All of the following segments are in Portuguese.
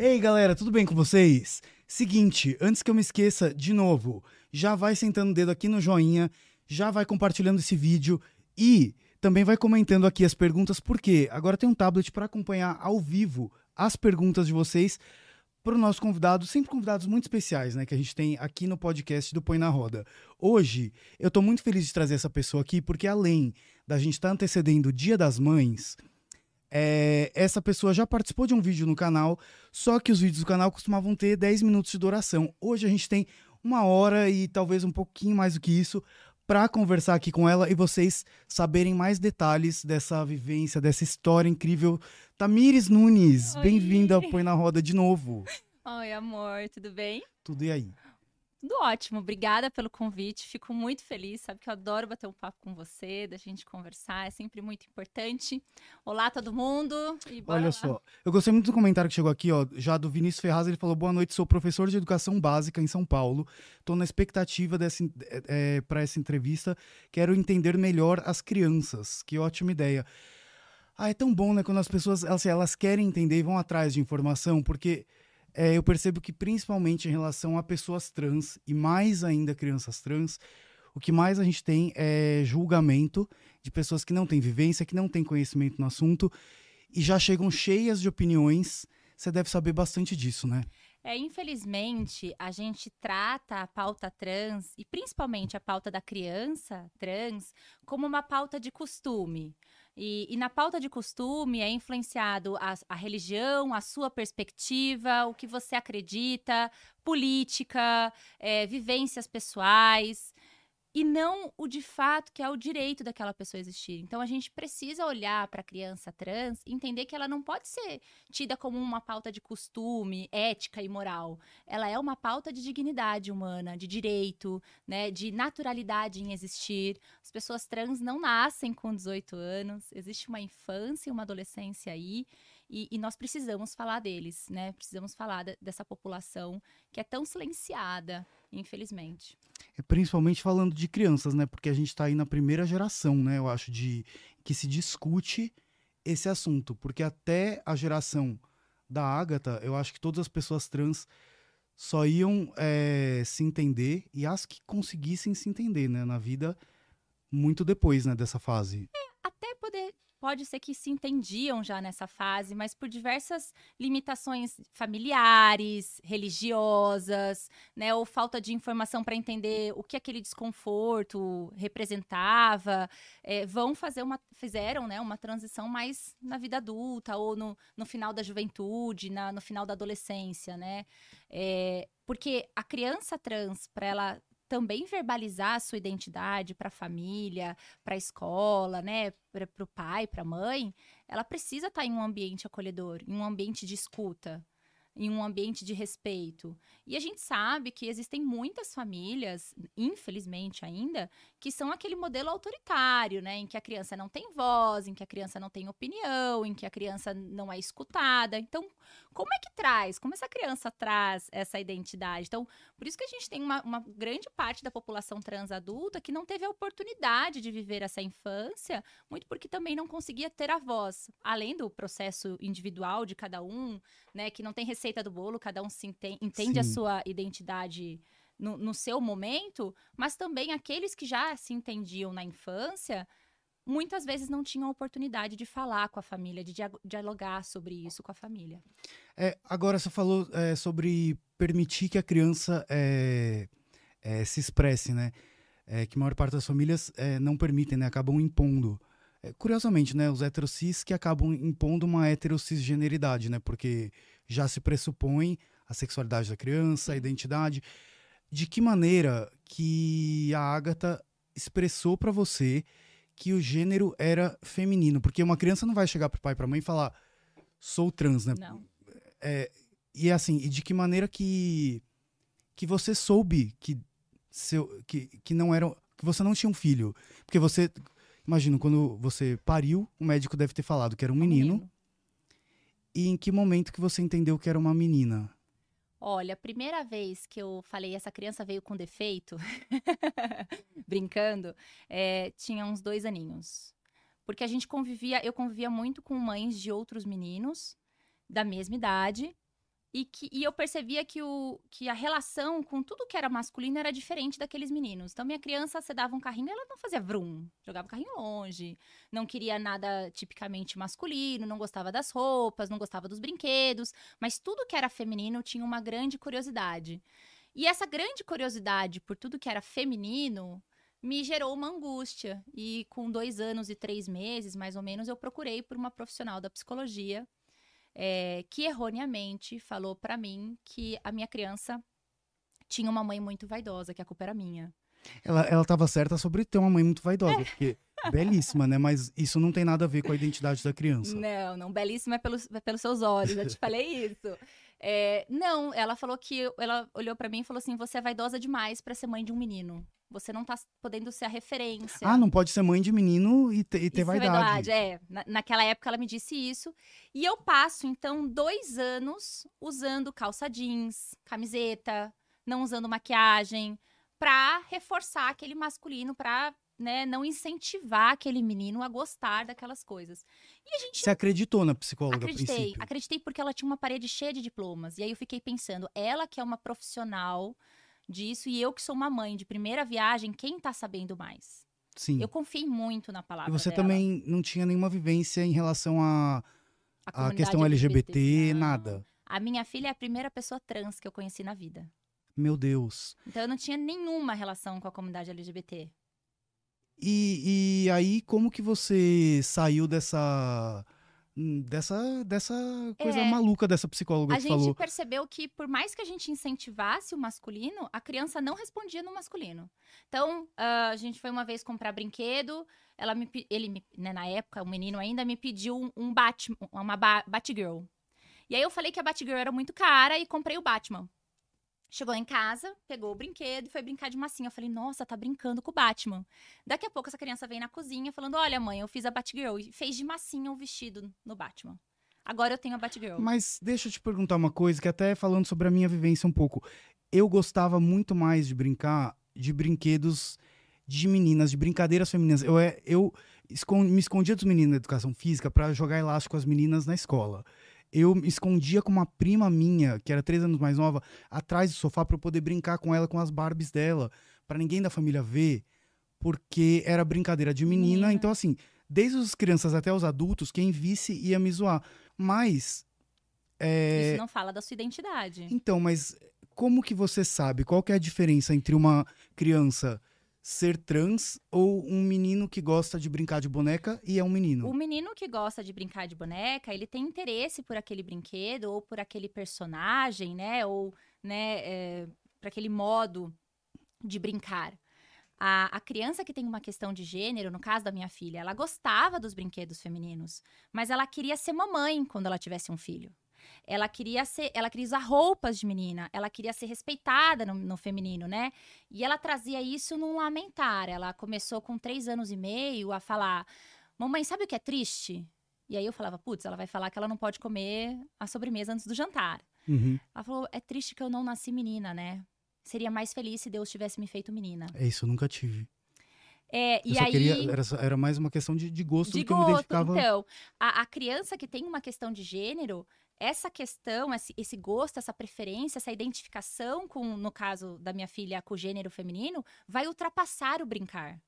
Ei, galera, tudo bem com vocês? Seguinte, antes que eu me esqueça, de novo, já vai sentando o dedo aqui no joinha, já vai compartilhando esse vídeo e também vai comentando aqui as perguntas, porque agora tem um tablet para acompanhar ao vivo as perguntas de vocês para o nosso convidado, sempre convidados muito especiais, né, que a gente tem aqui no podcast do Põe na Roda. Hoje, eu estou muito feliz de trazer essa pessoa aqui, porque além da gente estar tá antecedendo o Dia das Mães, é, essa pessoa já participou de um vídeo no canal, só que os vídeos do canal costumavam ter 10 minutos de duração. Hoje a gente tem uma hora e talvez um pouquinho mais do que isso para conversar aqui com ela e vocês saberem mais detalhes dessa vivência, dessa história incrível. Tamires Nunes, bem-vinda ao Põe na Roda de novo. Oi, amor, tudo bem? Tudo e aí? Tudo ótimo, obrigada pelo convite. Fico muito feliz, sabe que eu adoro bater um papo com você, da gente conversar, é sempre muito importante. Olá, todo mundo. Olha lá. só, eu gostei muito do comentário que chegou aqui, ó, já do Vinícius Ferraz. Ele falou: Boa noite, sou professor de educação básica em São Paulo. Estou na expectativa é, é para essa entrevista. Quero entender melhor as crianças. Que ótima ideia. Ah, é tão bom, né, quando as pessoas assim, elas querem entender e vão atrás de informação, porque é, eu percebo que principalmente em relação a pessoas trans e mais ainda crianças trans, o que mais a gente tem é julgamento de pessoas que não têm vivência, que não têm conhecimento no assunto e já chegam cheias de opiniões. Você deve saber bastante disso, né? É, infelizmente, a gente trata a pauta trans, e principalmente a pauta da criança trans, como uma pauta de costume. E, e, na pauta de costume é influenciado a, a, religião, a sua perspectiva, o que você acredita, política, é, vivências pessoais e não o de fato que é o direito daquela pessoa existir. Então a gente precisa olhar para a criança trans entender que ela não pode ser tida como uma pauta de costume, ética e moral. Ela é uma pauta de dignidade humana, de direito, né, de naturalidade em existir. As pessoas trans não nascem com 18 anos, existe uma infância e uma adolescência aí. E, e, nós precisamos falar deles, né? Precisamos falar de, dessa população que é tão silenciada, infelizmente. É, principalmente falando de crianças, né? Porque a gente está aí na primeira geração, né? Eu acho de que se discute esse assunto, porque até a geração da Ágata, eu acho que todas as pessoas trans só iam é, se entender e as que conseguissem se entender, né? Na vida muito depois, né? Dessa fase. Pode ser que se entendiam já nessa fase, mas por diversas limitações familiares, religiosas, né, ou falta de informação para entender o que aquele desconforto representava, é, vão fazer uma, fizeram, né, uma transição mais na vida adulta ou no, no final da juventude, na, no final da adolescência, né, é, porque a criança trans, para ela também verbalizar a sua identidade para a família, para a escola, né, para o pai, para a mãe, ela precisa estar tá em um ambiente acolhedor, em um ambiente de escuta, em um ambiente de respeito. E a gente sabe que existem muitas famílias, infelizmente ainda, que são aquele modelo autoritário, né? Em que a criança não tem voz, em que a criança não tem opinião, em que a criança não é escutada. Então, como é que traz? Como essa criança traz essa identidade? Então, por isso que a gente tem uma, uma grande parte da população trans adulta que não teve a oportunidade de viver essa infância, muito porque também não conseguia ter a voz. Além do processo individual de cada um, né? Que não tem receita do bolo, cada um se entende, entende a sua identidade no, no seu momento, mas também aqueles que já se entendiam na infância muitas vezes não tinham a oportunidade de falar com a família, de dialogar sobre isso com a família. É, agora você falou é, sobre permitir que a criança é, é se expresse, né? É, que a maior parte das famílias é, não permitem, né? Acabam impondo. curiosamente, né? Os heterocis que acabam impondo uma heterocisgeneridade, né? Porque já se pressupõe a sexualidade da criança, a identidade. De que maneira que a Agatha expressou para você que o gênero era feminino? Porque uma criança não vai chegar pro pai e pra mãe e falar sou trans, né? Não. É, e assim, e de que maneira que que você soube que seu que, que não era que você não tinha um filho? Porque você imagina quando você pariu, o médico deve ter falado que era um menino. Menino. E em que momento que você entendeu que era uma menina? Olha, a primeira vez que eu falei essa criança veio com defeito, brincando, é, tinha uns dois aninhos. Porque a gente convivia, eu convivia muito com mães de outros meninos da mesma idade. E, que, e eu percebia que, o, que a relação com tudo que era masculino era diferente daqueles meninos. Então, minha criança, você dava um carrinho, ela não fazia vrum, jogava o carrinho longe, não queria nada tipicamente masculino, não gostava das roupas, não gostava dos brinquedos, mas tudo que era feminino tinha uma grande curiosidade. E essa grande curiosidade por tudo que era feminino me gerou uma angústia. E com dois anos e três meses, mais ou menos, eu procurei por uma profissional da psicologia é, que erroneamente falou para mim que a minha criança tinha uma mãe muito vaidosa, que a culpa era minha. Ela, ela tava certa sobre ter uma mãe muito vaidosa, porque belíssima, né? Mas isso não tem nada a ver com a identidade da criança. Não, não, belíssima é pelos, é pelos seus olhos, eu te falei isso. É, não, ela falou que ela olhou para mim e falou assim: você é vaidosa demais para ser mãe de um menino. Você não tá podendo ser a referência. Ah, não pode ser mãe de menino e, ter, e ter é vaidade. verdade, é. Na, naquela época ela me disse isso. E eu passo, então, dois anos usando calça jeans, camiseta, não usando maquiagem, pra reforçar aquele masculino, pra né, não incentivar aquele menino a gostar daquelas coisas. E a gente Você acreditou na psicóloga Acreditei, acreditei porque ela tinha uma parede cheia de diplomas. E aí eu fiquei pensando, ela que é uma profissional disso e eu que sou uma mãe de primeira viagem, quem tá sabendo mais? Sim. Eu confiei muito na palavra E você dela. também não tinha nenhuma vivência em relação à A à comunidade questão LGBT, Não. nada. A minha filha é a primeira pessoa trans que eu conheci na vida. Meu Deus. Então eu não tinha nenhuma relação com a comunidade LGBT. E, e aí, como que você saiu dessa. Hum, dessa, dessa coisa É. maluca dessa psicóloga A que gente falou? percebeu que, por mais que a gente incentivasse o masculino, a criança não respondia no masculino. Então, ah, a gente foi uma vez comprar brinquedo, ela me, ele, me- né, na época, o menino ainda me pediu um, um Batman, uma ba Batgirl. E aí eu falei que a Batgirl era muito cara e comprei o Batman. Chegou em casa, pegou o brinquedo e foi brincar de massinha. Eu falei, nossa, tá brincando com o Batman. Daqui a pouco essa criança vem na cozinha falando, olha mãe, eu fiz a Batgirl. E fez de massinha o vestido no Batman. Agora eu tenho a Batgirl. Mas deixa eu te perguntar uma coisa, que até falando sobre a minha vivência um pouco. Eu gostava muito mais de brincar de brinquedos de meninas, de brincadeiras femininas. Eu, é- eu escon- me escondia dos meninos na educação física pra jogar elástico com as meninas na escola. Eu me escondia com uma prima minha, que era três anos mais nova, atrás do sofá pra eu poder brincar com ela, com as Barbies dela, pra ninguém da família ver, porque era brincadeira de menina. Menina. Então, assim, desde as crianças até os adultos, quem visse ia me zoar. Mas. é, Isso não fala da sua identidade. Então, mas como que você sabe qual que é a diferença entre uma criança ser trans ou um menino que gosta de brincar de boneca e é um menino? O menino que gosta de brincar de boneca, ele tem interesse por aquele brinquedo ou por aquele personagem, né? Ou, né, é, para aquele modo de brincar. A, a criança que tem uma questão de gênero, no caso da minha filha, ela gostava dos brinquedos femininos, mas ela queria ser mamãe quando ela tivesse um filho. Ela queria ser, ela queria usar roupas de menina, ela queria ser respeitada no, no feminino, né? E ela trazia isso num lamentar. Ela começou com três anos e meio a falar: Mamãe, sabe o que é triste? E aí eu falava: Putz, ela vai falar que ela não pode comer a sobremesa antes do jantar. Uhum. Ela falou: É triste que eu não nasci menina, né? Seria mais feliz se Deus tivesse me feito menina. É isso, eu nunca tive. É, e aí. queria. Era, era mais uma questão de, de gosto de do que eu me gosto. identificava. Então, a, a criança que tem uma questão de gênero, essa questão, esse, gosto, essa preferência, essa identificação com, no caso da minha filha, com o gênero feminino, vai ultrapassar o brincar.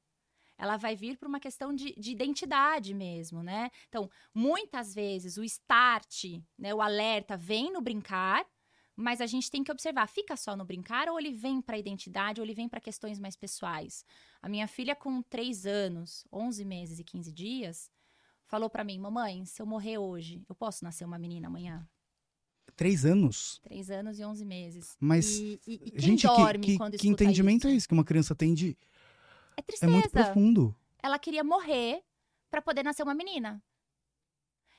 Ela vai vir por uma questão de, de identidade mesmo, né? Então, muitas vezes o start, né, o alerta vem no brincar, mas a gente tem que observar, fica só no brincar ou ele vem para a identidade ou ele vem para questões mais pessoais? A minha filha com 3 anos, 11 meses e 15 dias, falou para mim, mamãe, se eu morrer hoje, eu posso nascer uma menina amanhã? Três anos. 3 anos e 11 meses. Mas, E, e, e quem Gente, dorme que, que, que entendimento isso? é esse que uma criança tem de. É É tristeza. muito profundo. Ela queria morrer para poder nascer uma menina.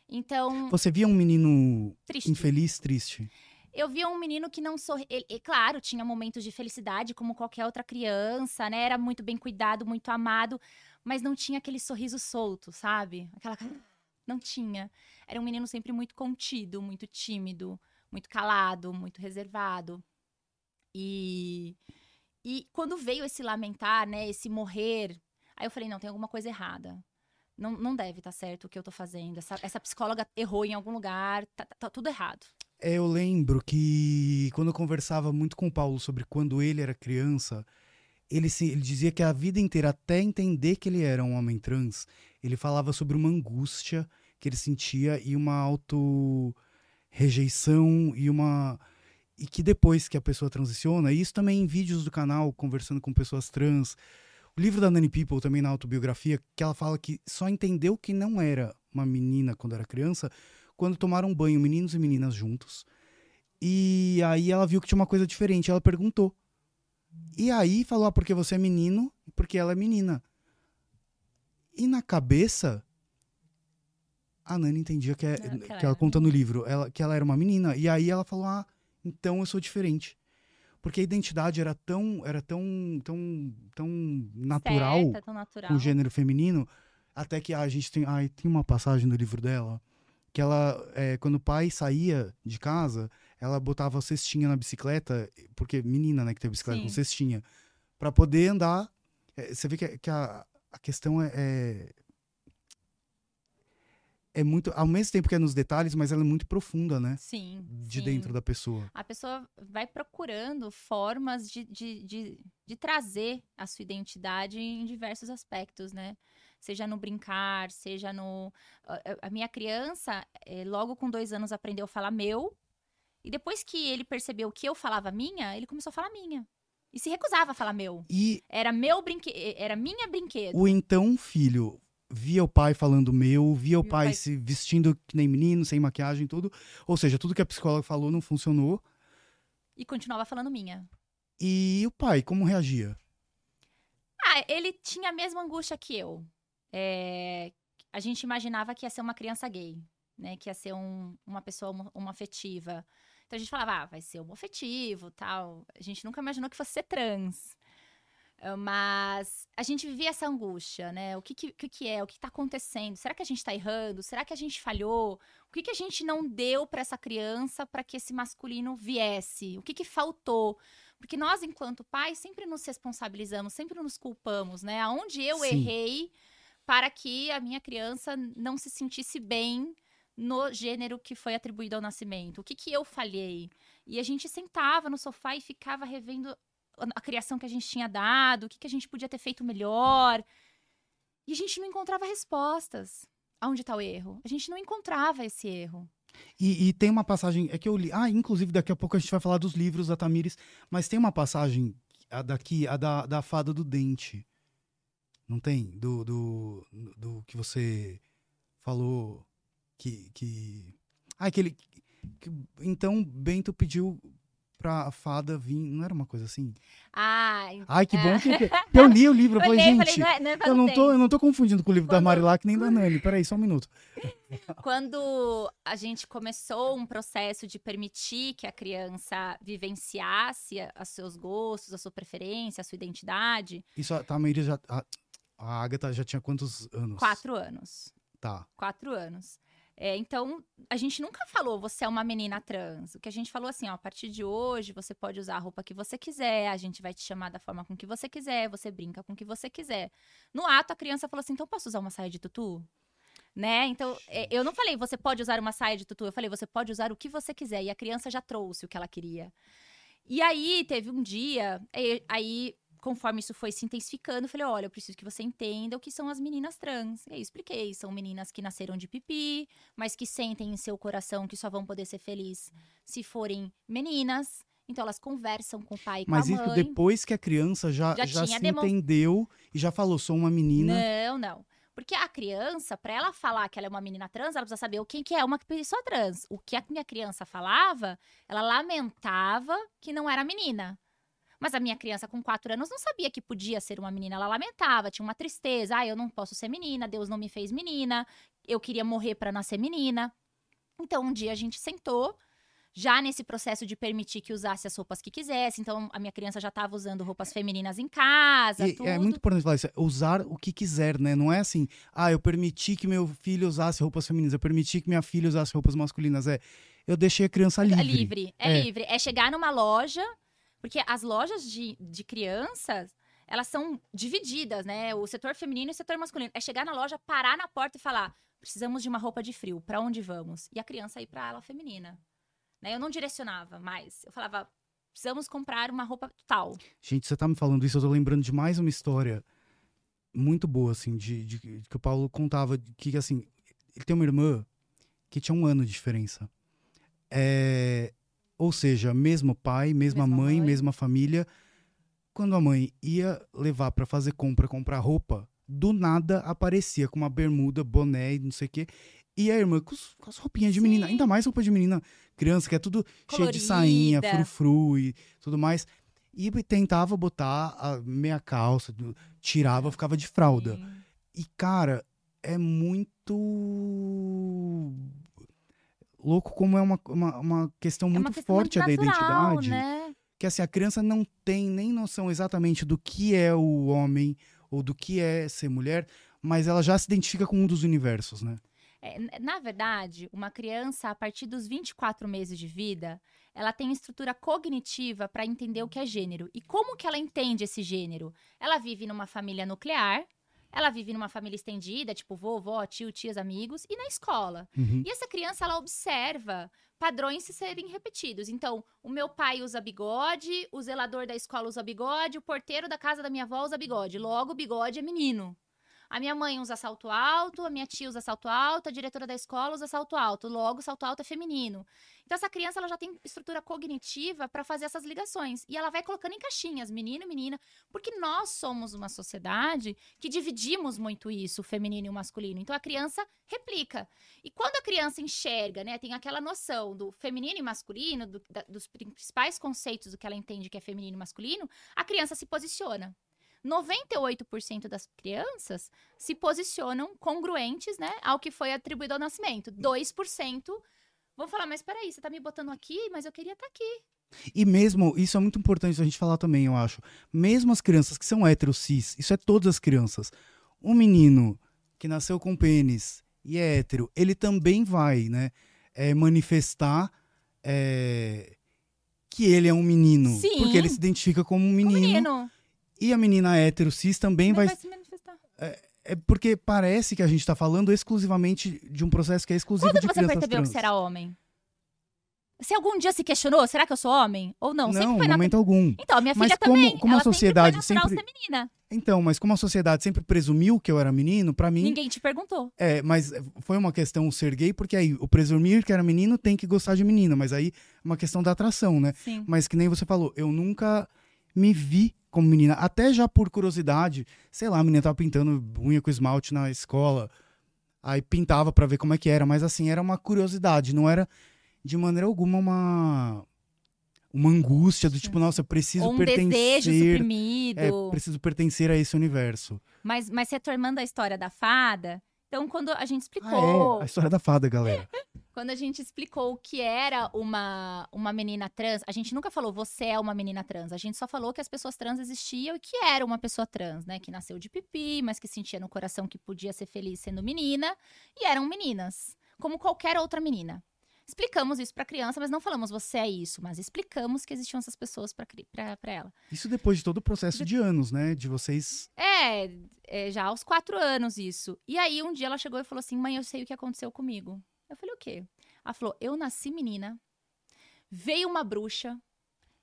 Então, Você via um menino triste. infeliz, triste. Eu via um menino que não sorri. Ele, e, claro, tinha momentos de felicidade, como qualquer outra criança, né? Era muito bem cuidado, muito amado, mas não tinha aquele sorriso solto, sabe? Aquela. Não tinha. Era um menino sempre muito contido, muito tímido, muito calado, muito reservado. E. E quando veio esse lamentar, né? Esse morrer, aí eu falei: não, tem alguma coisa errada. Não, não deve estar certo o que eu tô fazendo. Essa, essa psicóloga errou em algum lugar, tá, tá- tá tudo errado. É, eu lembro que quando eu conversava muito com o Paulo sobre quando ele era criança, ele, se, ele dizia que a vida inteira, até entender que ele era um homem trans, ele falava sobre uma angústia que ele sentia e uma auto-rejeição e uma. E que depois que a pessoa transiciona, e isso também em vídeos do canal, conversando com pessoas trans. O livro da Nani People, também na autobiografia, que ela fala que só entendeu que não era uma menina quando era criança, quando tomaram banho, meninos e meninas juntos. E aí ela viu que tinha uma coisa diferente. Ela perguntou. E aí falou: ah, porque você é menino e porque ela é menina. E na cabeça, a Nani entendia que, é, Não, que ela que ela conta no livro, ela, que ela era uma menina. E aí ela falou: ah, então eu sou diferente. Porque a identidade era tão, era tão, tão, tão natural Certa, tão natural. o gênero feminino, até que a gente tem, ai, tem uma passagem no livro dela que ela, é, quando o pai saía de casa, ela botava cestinha na bicicleta, porque menina, né, que tem bicicleta com Sim. cestinha, para poder andar. É, você vê que, que a, a questão é, é é muito, ao mesmo tempo que é nos detalhes, mas ela é muito profunda, né, Sim. de sim. dentro da pessoa. A pessoa vai procurando formas de, de, de, de trazer a sua identidade em diversos aspectos, né? Seja no brincar, seja no. a minha criança, eh, logo com dois anos, aprendeu a falar meu. E depois que ele percebeu que eu falava minha, ele começou a falar minha. E se recusava a falar meu. E Era meu brinquedo, era minha brinquedo. o então filho via o pai falando meu, via o pai pai- se vestindo que nem menino, sem maquiagem, tudo. Ou seja, tudo que a psicóloga falou não funcionou. E continuava falando minha. E o pai, como reagia? Ah, ele tinha a mesma angústia que eu. É, a gente imaginava que ia ser uma criança gay, né? Que ia ser um- uma pessoa homo- homoafetiva. Então a gente falava, ah, vai ser homoafetivo, tal. A gente nunca imaginou que fosse ser trans. Ah, Mas a gente vivia essa angústia, né? O que, que, que que é? O que está acontecendo? Será que a gente está errando? Será que a gente falhou? O que, que a gente não deu para essa criança para que esse masculino viesse? O que, que faltou? Porque nós, enquanto pais, sempre nos responsabilizamos, sempre nos culpamos, né? Aonde eu Sim. errei para que a minha criança não se sentisse bem no gênero que foi atribuído ao nascimento? O que, que eu falhei? E a gente sentava no sofá e ficava revendo a- criação que a gente tinha dado, o que, que a gente podia ter feito melhor. E a gente não encontrava respostas. Aonde está o erro? A gente não encontrava esse erro. E, e tem uma passagem, é que eu li. Ah, inclusive daqui a pouco a gente vai falar dos livros da Tamires, mas tem uma passagem a daqui, a da, da fada do dente. Não tem? Do, do, do que você falou que. que... Ah, aquele. que- então Bento pediu pra fada vir. Não era uma coisa assim? Ah, Ai, que bom que, que eu li o livro. Eu falei, olhei, gente. falei, não é, não é Eu não, tô, eu não tô confundindo com o livro da Quando- Marilac nem da Nani. Peraí, só um minuto. Quando a gente começou um processo de permitir que a criança vivenciasse os seus gostos, a sua preferência, a sua identidade, Isso, a Tamires já. A, a Agatha já tinha quantos anos? quatro anos. Tá. Quatro anos. É, então, a gente nunca falou você é uma menina trans. O que a gente falou assim, ó, a partir de hoje você pode usar a roupa que você quiser, a gente vai te chamar da forma com que você quiser, você brinca com o que você quiser. No ato, a criança falou assim, então posso usar uma saia de tutu? Né? Então, é, eu não falei você pode usar uma saia de tutu, eu falei você pode usar o que você quiser. E a criança já trouxe o que ela queria. E aí, teve um dia, aí, aí, conforme isso foi se intensificando, eu falei: olha, eu preciso que você entenda o que são as meninas trans. E aí, eu expliquei: são meninas que nasceram de pipi, mas que sentem em seu coração que só vão poder ser felizes se forem meninas. Então, elas conversam com o pai e Mas com a isso mãe. depois que a criança já, Já já, se demon- entendeu e já falou, sou uma menina. Não, não. Porque a criança, pra ela falar que ela é uma menina trans, ela precisa saber o que é uma pessoa trans. O que a minha criança falava, ela lamentava que não era menina. Mas a minha criança com quatro anos não sabia que podia ser uma menina. Ela lamentava, tinha uma tristeza. Ah, eu não posso ser menina, Deus não me fez menina. Eu queria morrer pra nascer menina. Então, um dia a gente sentou, já nesse processo de permitir que usasse as roupas que quisesse. Então, a minha criança já estava usando roupas femininas em casa, E tudo. é muito importante falar isso, é usar o que quiser, né? Não é assim, ah, eu permiti que meu filho usasse roupas femininas, eu permiti que minha filha usasse roupas masculinas. É, eu deixei a criança livre. É livre, é, É. livre. É chegar numa loja, porque as lojas de, de crianças, elas são divididas, né? O setor feminino e o setor masculino. É chegar na loja, parar na porta e falar: precisamos de uma roupa de frio, pra onde vamos? E a criança ir pra ala feminina. Né? Eu não direcionava mais. Eu falava, precisamos comprar uma roupa tal. Gente, você tá me falando isso, eu tô lembrando de mais uma história muito boa, assim, de, de- que o Paulo contava que, assim, ele tem uma irmã que tinha um ano de diferença. É, ou seja, mesmo pai, mesma Mesma mãe, mãe. mesma família. Quando a mãe ia levar pra fazer compra, comprar roupa, do nada aparecia com uma bermuda, boné e não sei o quê. E a irmã com, os- com as roupinhas de menina, Sim. ainda mais roupa de menina criança, que é tudo cheio de sainha, Colorida. frufru e tudo mais. E tentava botar a meia calça, tirava, ficava de fralda. Sim. E, cara, é muito louco como é uma, uma, uma questão É muito uma questão forte muito a da natural, identidade. né? Que assim, a criança não tem nem noção exatamente do que é o homem ou do que é ser mulher, mas ela já se identifica com um dos universos, né? É, na verdade, uma criança, a partir dos 24 meses de vida, ela tem estrutura cognitiva para entender o que é gênero. E como que ela entende esse gênero? Ela vive numa família nuclear, ela vive numa família estendida, tipo vovó, tio, tias, amigos, e na escola. Uhum. E essa criança, ela observa padrões se serem repetidos. Então, o meu pai usa bigode, o zelador da escola usa bigode, o porteiro da casa da minha avó usa bigode. Logo, bigode é menino. A minha mãe usa salto alto, a minha tia usa salto alto, a diretora da escola usa salto alto. Logo, salto alto é feminino. Então, essa criança ela já tem estrutura cognitiva para fazer essas ligações. E ela vai colocando em caixinhas, menino e menina, porque nós somos uma sociedade que dividimos muito isso, o feminino e o masculino. Então, a criança replica. E quando a criança enxerga, né, tem aquela noção do feminino e masculino, do- da- dos principais conceitos do que ela entende que é feminino e masculino, a criança se posiciona. 98% das crianças se posicionam congruentes, né, ao que foi atribuído ao nascimento. 2% vão falar, mas peraí, você tá me botando aqui, mas eu queria estar aqui. E mesmo, isso é muito importante a gente falar também, eu acho. Mesmo as crianças que são hétero cis, isso é todas as crianças. Um menino que nasceu com pênis e é hétero, ele também vai, né, é, manifestar é, que ele é um menino. Sim. Porque ele se identifica como um menino. menino E a menina hétero cis também vai, vai. se manifestar. É porque parece que a gente tá falando exclusivamente de um processo que é exclusivo Quando de você crianças percebeu trans. que você era homem? Você algum dia se questionou, será que eu sou homem? Ou não? Não, em momento algum. Então, a minha Mas filha como- também. como a ela sociedade sempre foi natural sempre- ser menina. Então, mas como a sociedade sempre presumiu que eu era menino, pra mim Ninguém te perguntou. É, mas foi uma questão ser gay, porque aí o presumir que era menino tem que gostar de menina, mas aí é uma questão da atração, né? Sim. Mas que nem você falou, eu nunca me vi como menina, até já por curiosidade, sei lá, a menina tava pintando unha com esmalte na escola, aí pintava pra ver como é que era, mas assim, era uma curiosidade, não era de maneira alguma uma uma angústia do tipo, nossa, eu preciso Ou um pertencer, desejo suprimido. é, preciso pertencer a esse universo. Mas, mas retomando a história da fada, então quando a gente Ah, explicou, é, a história da fada, galera. quando a gente explicou o que era uma, uma menina trans, a gente nunca falou você é uma menina trans, a gente só falou que as pessoas trans existiam e que era uma pessoa trans, né? Que nasceu de pipi, mas que sentia no coração que podia ser feliz sendo menina, e eram meninas, como qualquer outra menina. Explicamos isso pra criança, mas não falamos você é isso, mas explicamos que existiam essas pessoas pra pra pra ela. Isso depois de todo o processo de anos, né? De vocês. É, é, já aos quatro anos isso. E aí um dia ela chegou e falou assim: mãe, eu sei o que aconteceu comigo. Eu falei, o quê? Ela falou: eu nasci menina, veio uma bruxa,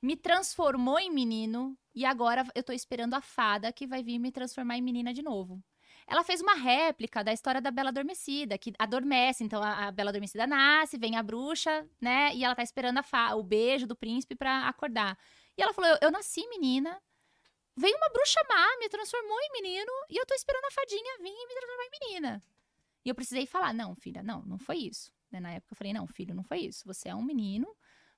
me transformou em menino e agora eu tô esperando a fada que vai vir me transformar em menina de novo. Ela fez uma réplica da história da Bela Adormecida, que adormece. Então a, a Bela Adormecida nasce, vem a bruxa, né? E ela tá esperando o beijo do príncipe pra acordar. E ela falou: eu, eu nasci menina, veio uma bruxa má, me transformou em menino, e eu tô esperando a fadinha vir e me transformar em menina. E eu precisei falar: não, filha, não, não foi isso. Né, Na época eu falei: não, filho, não foi isso. Você é um menino,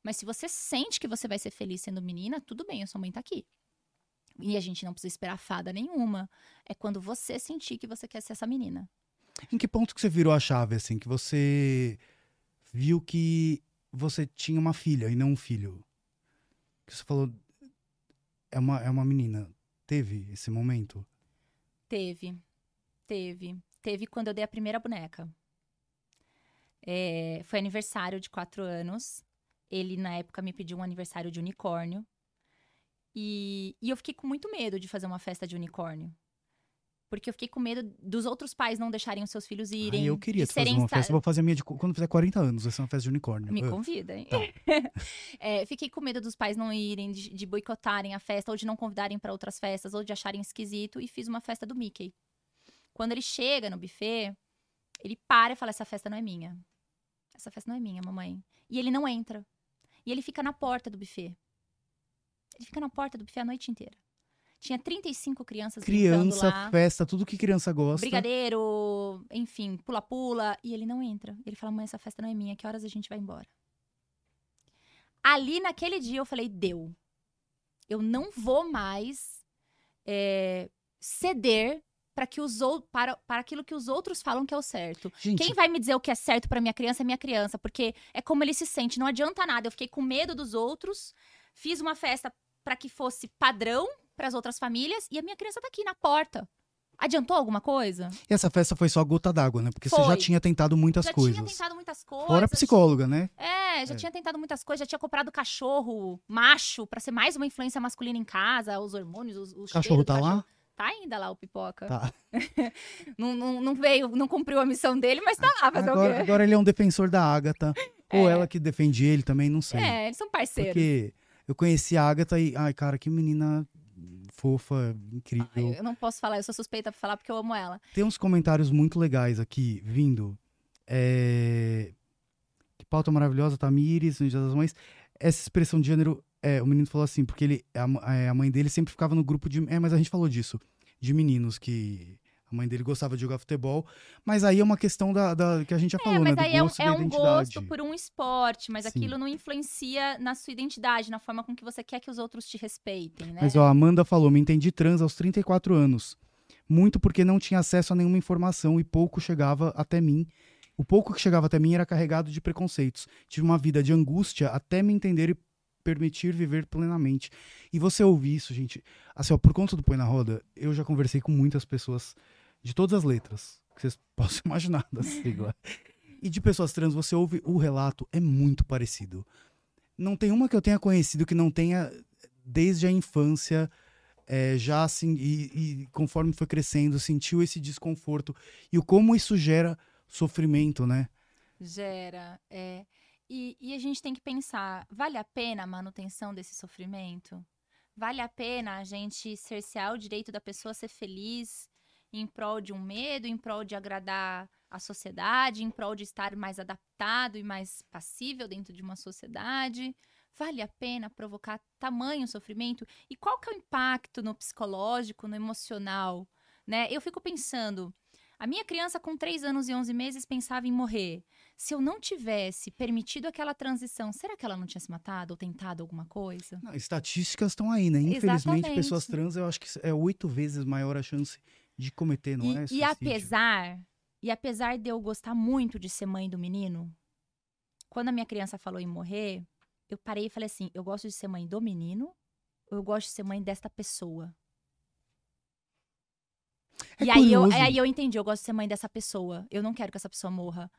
mas se você sente que você vai ser feliz sendo menina, tudo bem, a sua mãe tá aqui. E a gente não precisa esperar fada nenhuma. É quando você sentir que você quer ser essa menina. Em que ponto que você virou a chave, assim? Que você viu que você tinha uma filha e não um filho? Que você falou. É uma, é uma menina. Teve esse momento? Teve. Teve. Teve quando eu dei a primeira boneca. É, foi aniversário de quatro anos. Ele, na época, me pediu um aniversário de unicórnio. E, e eu fiquei com muito medo de fazer uma festa de unicórnio. Porque eu fiquei com medo dos outros pais não deixarem os seus filhos irem. Ai, eu queria de fazer uma esta- festa. Vou fazer a minha de, quando fizer 40 anos. Vai ser uma festa de unicórnio. Me Ah, convida, hein? Tá. É, fiquei com medo dos pais não irem, de, de boicotarem a festa, ou de não convidarem para outras festas, ou de acharem esquisito, e fiz uma festa do Mickey. Quando ele chega no buffet, ele para e fala: Essa festa não é minha. Essa festa não é minha, mamãe. E ele não entra. E ele fica na porta do buffet. Ele fica na porta do buffet a noite inteira. Tinha 35 crianças Criança, lá. festa, tudo que criança gosta. Brigadeiro, enfim, pula-pula. E ele não entra. Ele fala, mãe, essa festa não é minha. Que horas a gente vai embora? Ali, naquele dia, eu falei, deu. Eu não vou mais é, ceder para que os ou- para, para aquilo que os outros falam que é o certo. Gente, Quem vai me dizer o que é certo pra minha criança é minha criança, porque é como ele se sente, não adianta nada. Eu fiquei com medo dos outros, fiz uma festa pra que fosse padrão para as outras famílias e a minha criança tá aqui na porta. Adiantou alguma coisa? e essa festa foi só a gota d'água, né? Porque você já Foi. tinha tentado muitas já coisas. tinha tentado muitas coisas. Fora psicóloga, né? É, já É. tinha tentado muitas coisas, já tinha comprado cachorro macho pra ser mais uma influência masculina em casa, os hormônios, os, os O cachorro cheiros do tá lá? Tá ainda lá o pipoca. Tá. Não, não, não veio, não cumpriu a missão dele, mas tá lá, fazer Agora, agora ele é um defensor da. Ou É. ela que defende ele também, não sei. É, eles são parceiros. Porque eu conheci a Ágata e, ai, cara, que menina fofa, incrível. Ai, eu não posso falar, eu sou suspeita pra falar porque eu amo ela. Tem uns comentários muito legais aqui vindo. É... Que pauta maravilhosa, Tamires, no Dia das Mães. Essa expressão de gênero, é, o menino falou assim, porque ele, a, é, a mãe dele sempre ficava no grupo de. É, mas a gente falou disso. De meninos que. A mãe dele gostava de jogar futebol. Mas aí é uma questão da, da- que a gente já É, falou, mas né? aí Do é gosto é da um identidade. gosto por um esporte, mas Sim. aquilo não influencia na sua identidade, na forma com que você quer que os outros te respeitem, né? Mas ó, a Amanda falou: me entendi trans aos 34 anos. Muito porque não tinha acesso a nenhuma informação e pouco chegava até mim. O pouco que chegava até mim era carregado de preconceitos. Tive uma vida de angústia até me entender e permitir viver plenamente. E você ouvir isso, gente. Assim, ó, por conta do Põe na Roda, eu já conversei com muitas pessoas de todas as letras que vocês possam imaginar da sigla. E de pessoas trans, você ouve o relato, é muito parecido. Não tem uma que eu tenha conhecido que não tenha, desde a infância, é, já assim, e, e conforme foi crescendo, sentiu esse desconforto. E o como isso gera sofrimento, né? Gera, é. E, e a gente tem que pensar, vale a pena a manutenção desse sofrimento? Vale a pena a gente cercear o direito da pessoa a ser feliz em prol de um medo, em prol de agradar a sociedade, em prol de estar mais adaptado e mais passível dentro de uma sociedade? Vale a pena provocar tamanho sofrimento? E qual que é o impacto no psicológico, no emocional? Né? Eu fico pensando, a minha criança com 3 anos e 11 meses pensava em morrer. Se eu não tivesse permitido aquela transição, será que ela não tinha se matado ou tentado alguma coisa? Não, estatísticas estão aí, né? Infelizmente, Exatamente. pessoas trans, eu acho que é oito vezes maior a chance de cometer, não e, é? e suicídio. apesar, e apesar de eu gostar muito de ser mãe do menino, quando a minha criança falou em morrer, eu parei e falei assim: eu gosto de ser mãe do menino ou eu gosto de ser mãe desta pessoa? É e aí eu, aí eu entendi, eu gosto de ser mãe dessa pessoa. Eu não quero que essa pessoa morra.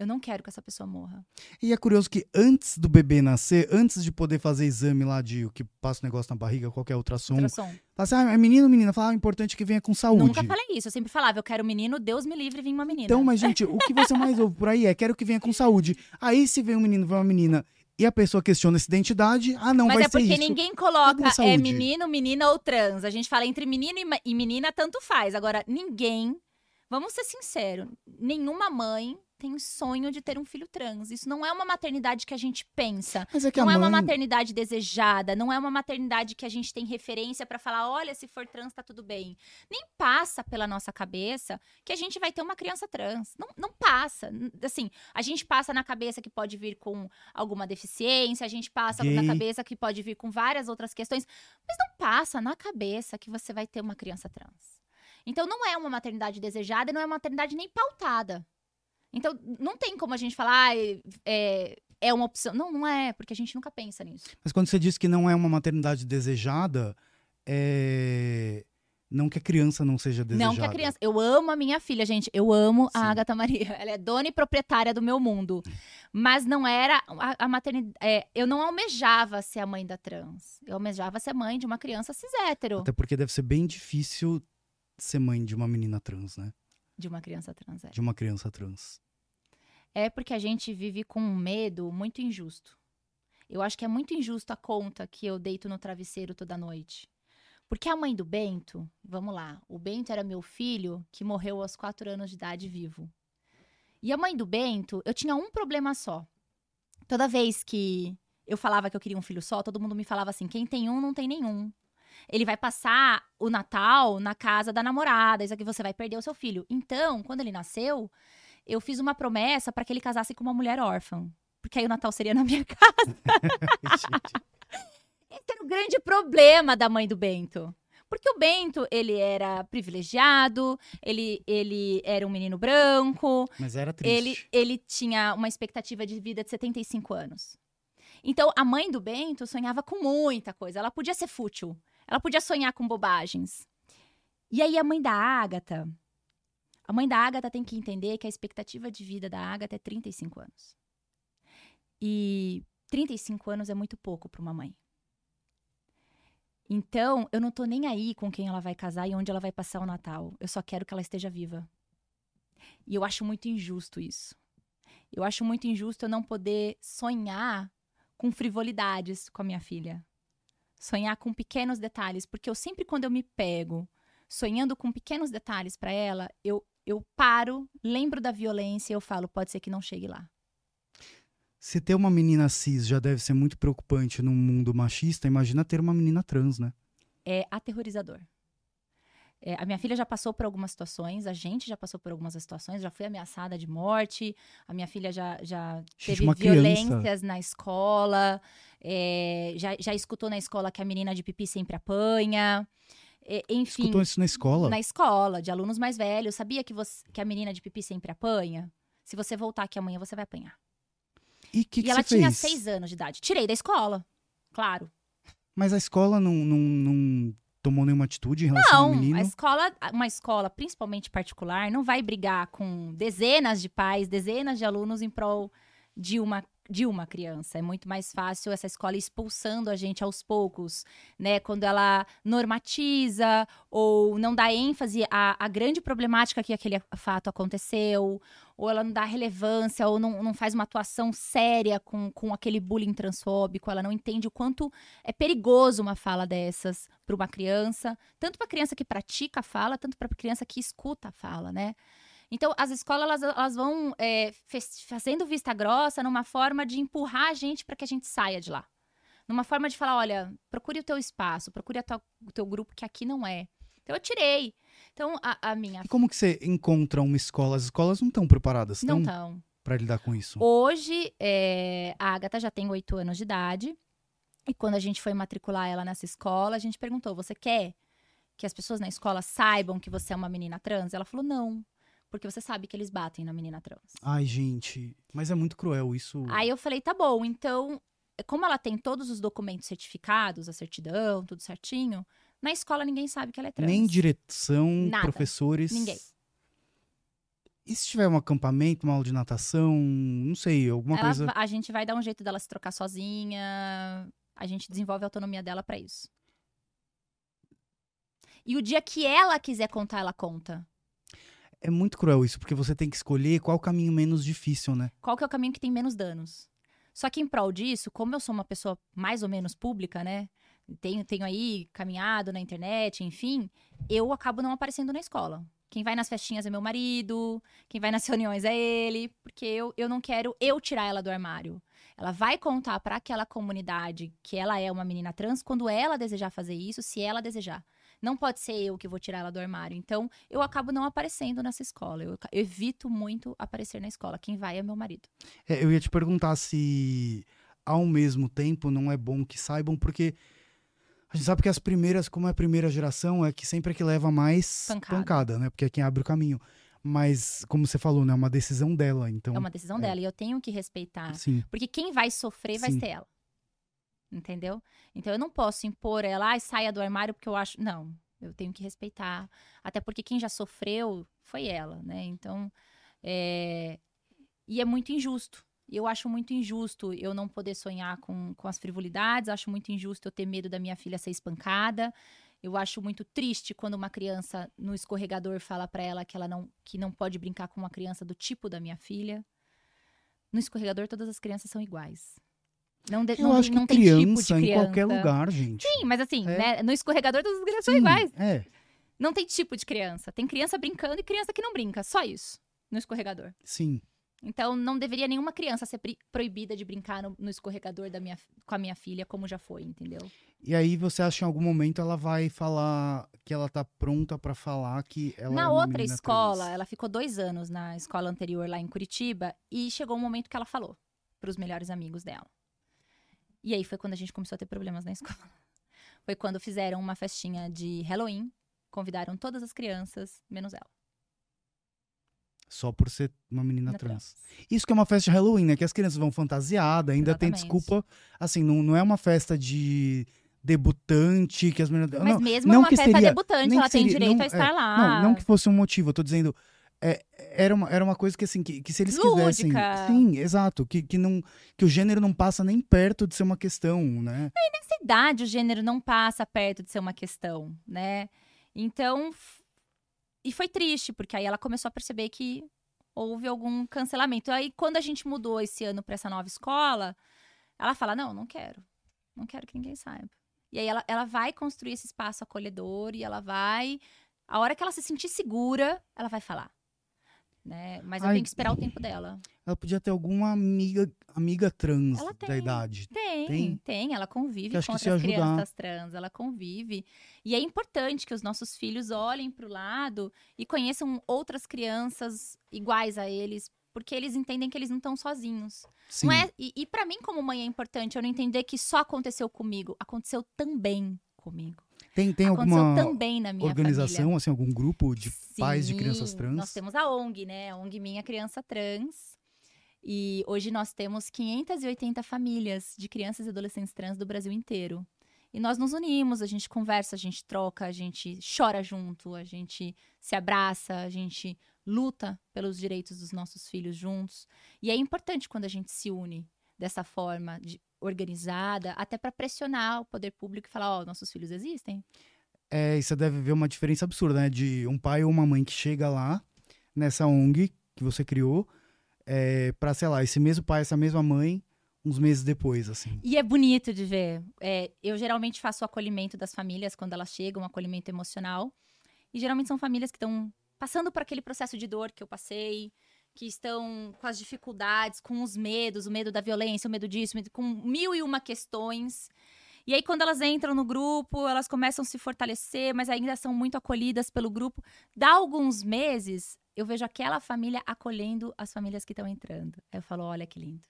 Eu não quero que essa pessoa morra. E é curioso que antes do bebê nascer, antes de poder fazer exame lá de o que passa o negócio na barriga, qualquer ultrassom, Ultrassom. fala assim, ah, é menino ou menina? Fala, ah, é importante que venha com saúde. Nunca falei isso. Eu sempre falava, eu quero menino, Deus me livre, vem uma menina. Então, mas gente, o que você mais ouve por aí é, quero que venha com saúde. Aí se vem um menino, vem uma menina, e a pessoa questiona essa identidade, ah, não, Mas vai é ser porque isso. ninguém coloca Cadê a é saúde? menino, menina ou trans. A gente fala entre menino e e menina, tanto faz. Agora, ninguém, vamos ser sinceros, nenhuma mãe tem sonho de ter um filho trans. Isso não é uma maternidade que a gente pensa. É que Não a é mãe... uma maternidade desejada, não é uma maternidade que a gente tem referência pra falar, olha, se for trans tá tudo bem. Nem passa pela nossa cabeça que a gente vai ter uma criança trans. Não, não passa. Assim, a gente passa na cabeça que pode vir com alguma deficiência, a gente passa na Gay. cabeça que pode vir com várias outras questões, mas não passa na cabeça que você vai ter uma criança trans. Então não é uma maternidade desejada, não é uma maternidade nem pautada. Então não tem como a gente falar, "Ah, é, é uma opção. Não, não é, porque a gente nunca pensa nisso. Mas quando você diz que não é uma maternidade desejada, é... Não que a criança não seja desejada. Não que a criança. Eu amo a minha filha, gente. Eu amo Sim. a Agatha Maria. Ela é dona e proprietária do meu mundo. Mas não era a, a maternidade. é, eu não almejava ser a mãe da trans. Eu almejava ser mãe de uma criança cis hétero. Até porque deve ser bem difícil ser mãe de uma menina trans, né? De uma criança trans, é. De uma criança trans. É porque a gente vive com um medo muito injusto. Eu acho que é muito injusto a conta que eu deito no travesseiro toda noite. Porque a mãe do Bento, vamos lá, o Bento era meu filho que morreu aos quatro anos de idade vivo. E a mãe do Bento, eu tinha um problema só. Toda vez que eu falava que eu queria um filho só, todo mundo me falava assim: quem tem um não tem nenhum. Ele vai passar o Natal na casa da namorada, isso aqui você vai perder o seu filho. Então, quando ele nasceu, eu fiz uma promessa para que ele casasse com uma mulher órfã. Porque aí o Natal seria na minha casa. Esse era o grande problema da mãe do Bento. Porque o Bento, ele era privilegiado, ele, ele era um menino branco. Mas era Ele, triste. ele tinha uma expectativa de vida de 75 anos. Então, a mãe do Bento sonhava com muita coisa. Ela podia ser fútil. Ela podia sonhar com bobagens. E aí, a mãe da Ágata. A mãe da Ágata tem que entender que a expectativa de vida da Ágata é 35 anos. E 35 anos é muito pouco para uma mãe. Então, eu não tô nem aí com quem ela vai casar e onde ela vai passar o Natal. Eu só quero que ela esteja viva. E eu acho muito injusto isso. Eu acho muito injusto eu não poder sonhar com frivolidades com a minha filha. Sonhar com pequenos detalhes, porque eu sempre quando eu me pego sonhando com pequenos detalhes para ela, eu eu paro, lembro da violência e eu falo, pode ser que não chegue lá. Se ter uma menina cis já deve ser muito preocupante num mundo machista, imagina ter uma menina trans, né? É aterrorizador. É, a minha filha já passou por algumas situações, a gente já passou por algumas situações, já foi ameaçada de morte, a minha filha já, já teve uma criança. violências na escola, é, já, já escutou na escola que a menina de pipi sempre apanha. É, enfim, Escutou isso na escola? na escola, de alunos mais velhos, sabia que, você, que a menina de pipi sempre apanha? Se você voltar aqui amanhã, você vai apanhar. E que, e que ela tinha fez? seis anos de idade. Tirei da escola, claro. Mas a escola não, não, não tomou nenhuma atitude em relação ao Não, menino? a escola, uma escola, principalmente particular, não vai brigar com dezenas de pais, dezenas de alunos em prol de uma de uma criança. É muito mais fácil essa escola expulsando a gente aos poucos, né? Quando ela normatiza ou não dá ênfase à, à grande problemática que aquele fato aconteceu, ou ela não dá relevância, ou não, não faz uma atuação séria com, com aquele bullying transfóbico, ela não entende o quanto é perigoso uma fala dessas para uma criança, tanto para criança que pratica a fala, tanto para criança que escuta a fala, né? Então, as escolas elas, elas vão é, fazendo vista grossa numa forma de empurrar a gente para que a gente saia de lá. Numa forma de falar, olha, procure o teu espaço, procure a tua- o teu grupo, que aqui não é. Então, eu tirei. Então, a, a minha... E como que você encontra uma escola? As escolas não estão preparadas Não estão. para lidar com isso. Hoje, é, a Agatha já tem oito anos de idade. E quando a gente foi matricular ela nessa escola, a gente perguntou: você quer que as pessoas na escola saibam que você é uma menina trans? Ela falou: não. Porque você sabe que eles batem na menina trans. Ai, gente, mas é muito cruel isso. Aí eu falei: tá bom, então, como ela tem todos os documentos certificados, a certidão, tudo certinho, na escola ninguém sabe que ela é trans. Nem direção, Nada. professores. Ninguém. E se tiver um acampamento, uma aula de natação, não sei, alguma Ela coisa. a gente vai dar um jeito dela se trocar sozinha. A gente desenvolve a autonomia dela pra isso. E o dia que ela quiser contar, ela conta. É muito cruel isso, porque você tem que escolher qual o caminho menos difícil, né? Qual que é o caminho que tem menos danos? Só que em prol disso, como eu sou uma pessoa mais ou menos pública, né? Tenho, tenho aí caminhado na internet, enfim, eu acabo não aparecendo na escola. Quem vai nas festinhas é meu marido, quem vai nas reuniões é ele, porque eu, eu não quero eu tirar ela do armário. Ela vai contar para aquela comunidade que ela é uma menina trans quando ela desejar fazer isso, se ela desejar. Não pode ser eu que vou tirar ela do armário. Então, eu acabo não aparecendo nessa escola. Eu, eu evito muito aparecer na escola. Quem vai é meu marido. É, eu ia te perguntar se ao mesmo tempo não é bom que saibam, porque a gente sabe que as primeiras, como é a primeira geração, é que sempre é que leva mais Pancada. pancada, né? Porque é quem abre o caminho. Mas, como você falou, né? É uma decisão dela, então. É uma decisão é. dela e eu tenho que respeitar. Sim. Porque quem vai sofrer vai Sim. ser ela. Entendeu? Então eu não posso impor ela, ai, saia do armário porque eu acho. Não. Eu tenho que respeitar. Até porque quem já sofreu foi ela, né? Então. é, E é muito injusto. Eu acho muito injusto eu não poder sonhar com, com as frivolidades, acho muito injusto eu ter medo da minha filha ser espancada. Eu acho muito triste quando uma criança no escorregador fala para ela que ela não que não pode brincar com uma criança do tipo da minha filha. No escorregador todas as crianças são iguais. Não, de, Eu não, acho que não tem criança, tipo de criança. em qualquer lugar, gente. Sim, mas assim, É. né, no escorregador todas as crianças são iguais. É, Não tem tipo de criança. Tem criança brincando e criança que não brinca. Só isso. No escorregador. sim. Então, não deveria nenhuma criança ser proibida de brincar no, no escorregador da minha, com a minha filha, como já foi, entendeu? E aí você acha que em algum momento ela vai falar que ela tá pronta pra falar que ela é na uma outra escola, trans? ela ficou dois anos na escola anterior lá em Curitiba e chegou um momento que ela falou pros melhores amigos dela. E aí foi quando a gente começou a ter problemas na escola. Foi quando fizeram uma festinha de Halloween, convidaram todas as crianças, menos ela. Só por ser uma menina na trans. Isso que é uma festa de Halloween, né? Que as crianças vão fantasiadas, ainda tem Exatamente. desculpa. Assim, não, não é uma festa de debutante que as meninas. Mas não, mesmo não uma que festa seria- debutante, ela que tem seria- direito não, a estar é, lá. Não, não que fosse um motivo, eu tô dizendo. é, era, uma, era uma coisa que, assim, que, que se eles quisessem. Lúdica. Sim, exato. Que, que, não, que o gênero não passa nem perto de ser uma questão, né? Nessa idade, o gênero não passa perto de ser uma questão, né? Então, e foi triste, porque aí ela começou a perceber que houve algum cancelamento. Aí, quando a gente mudou esse ano para essa nova escola, ela fala: Não, não quero. Não quero que ninguém saiba. E aí, ela, ela vai construir esse espaço acolhedor e ela vai. A hora que ela se sentir segura, ela vai falar. Né? Mas eu Ai. tenho que esperar o tempo dela. Ela podia ter alguma amiga, amiga trans Ela da tem. idade. Tem, Tem? tem, ela convive com outras ajudar. crianças trans, ela convive. E é importante que os nossos filhos olhem para o lado e conheçam outras crianças iguais a eles, porque eles entendem que eles não estão sozinhos. Sim. Não é, e, e para mim, como mãe, é importante eu não entender que só aconteceu comigo, aconteceu também comigo. Tem, tem aconteceu alguma também na minha organização, família. assim, algum grupo de pais de Sim, crianças trans? Nós temos a ONG, né? A ONG Minha Criança Trans. E hoje nós temos 580 famílias de crianças e adolescentes trans do Brasil inteiro. E nós nos unimos, a gente conversa, a gente troca, a gente chora junto, a gente se abraça, a gente luta pelos direitos dos nossos filhos juntos. E é importante quando a gente se une dessa forma de- organizada, até para pressionar o poder público e falar: ó, nossos filhos existem. É, e você deve ver uma diferença absurda, né? De um pai ou uma mãe que chega lá, nessa ONG que você criou, é, pra, sei lá, esse mesmo pai, essa mesma mãe, uns meses depois, assim. E é bonito de ver. É, eu geralmente faço o acolhimento das famílias quando elas chegam, um acolhimento emocional. E geralmente são famílias que estão passando por aquele processo de dor que eu passei, que estão com as dificuldades, com os medos, o medo da violência, o medo disso, com mil e uma questões. E aí, quando elas entram no grupo, elas começam a se fortalecer, mas ainda são muito acolhidas pelo grupo. Dá alguns meses, eu vejo aquela família acolhendo as famílias que estão entrando. Aí eu falo: olha que lindo.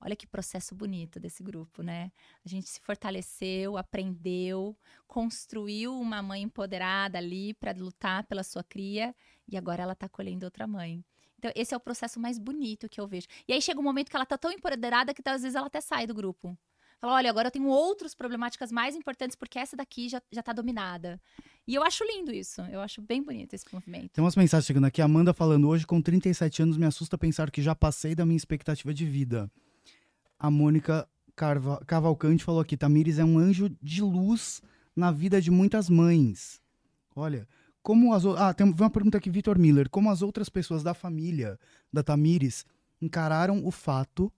Olha que processo bonito desse grupo, né? A gente se fortaleceu, aprendeu, construiu uma mãe empoderada ali para lutar pela sua cria e agora ela tá acolhendo outra mãe. Então, esse é o processo mais bonito que eu vejo. E aí chega um momento que ela tá tão empoderada que às vezes ela até sai do grupo. Fala, olha, agora eu tenho outras problemáticas mais importantes porque essa daqui já, já tá dominada. E eu acho lindo isso. Eu acho bem bonito esse movimento. Tem umas mensagens chegando aqui. Amanda falando, hoje com 37 anos me assusta pensar que já passei da minha expectativa de vida. A Mônica Carva- Cavalcante falou aqui, Tamires é um anjo de luz na vida de muitas mães. Olha, como as... Ah, tem uma pergunta aqui, Vitor Miller. Como as outras pessoas da família da Tamires encararam o fato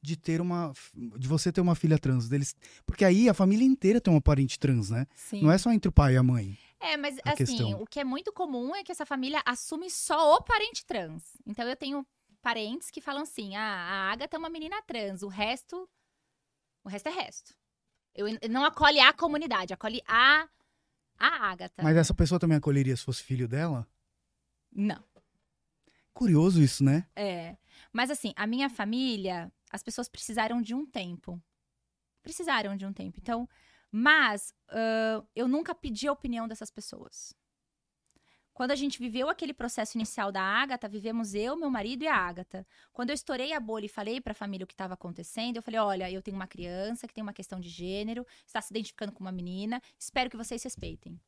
de ter uma... de você ter uma filha trans deles? Porque aí a família inteira tem uma parente trans, né? Sim. Não é só entre o pai e a mãe. É, mas assim, questão. o que é muito comum é que essa família assume só o parente trans. Então eu tenho parentes que falam assim: ah, a Agatha é uma menina trans, o resto. O resto é resto. Eu não acolhe a comunidade, acolhe a. A Agatha. Mas essa pessoa também acolheria se fosse filho dela? Não. Curioso isso, né? É. Mas assim, a minha família, as pessoas precisaram de um tempo. Precisaram de um tempo. Então, mas ãh, eu nunca pedi a opinião dessas pessoas. Quando a gente viveu aquele processo inicial da Ágata, vivemos eu, meu marido e a Ágata. Quando eu estourei a bolha e falei para a família o que estava acontecendo, eu falei: olha, eu tenho uma criança que tem uma questão de gênero, está se identificando com uma menina, espero que vocês respeitem.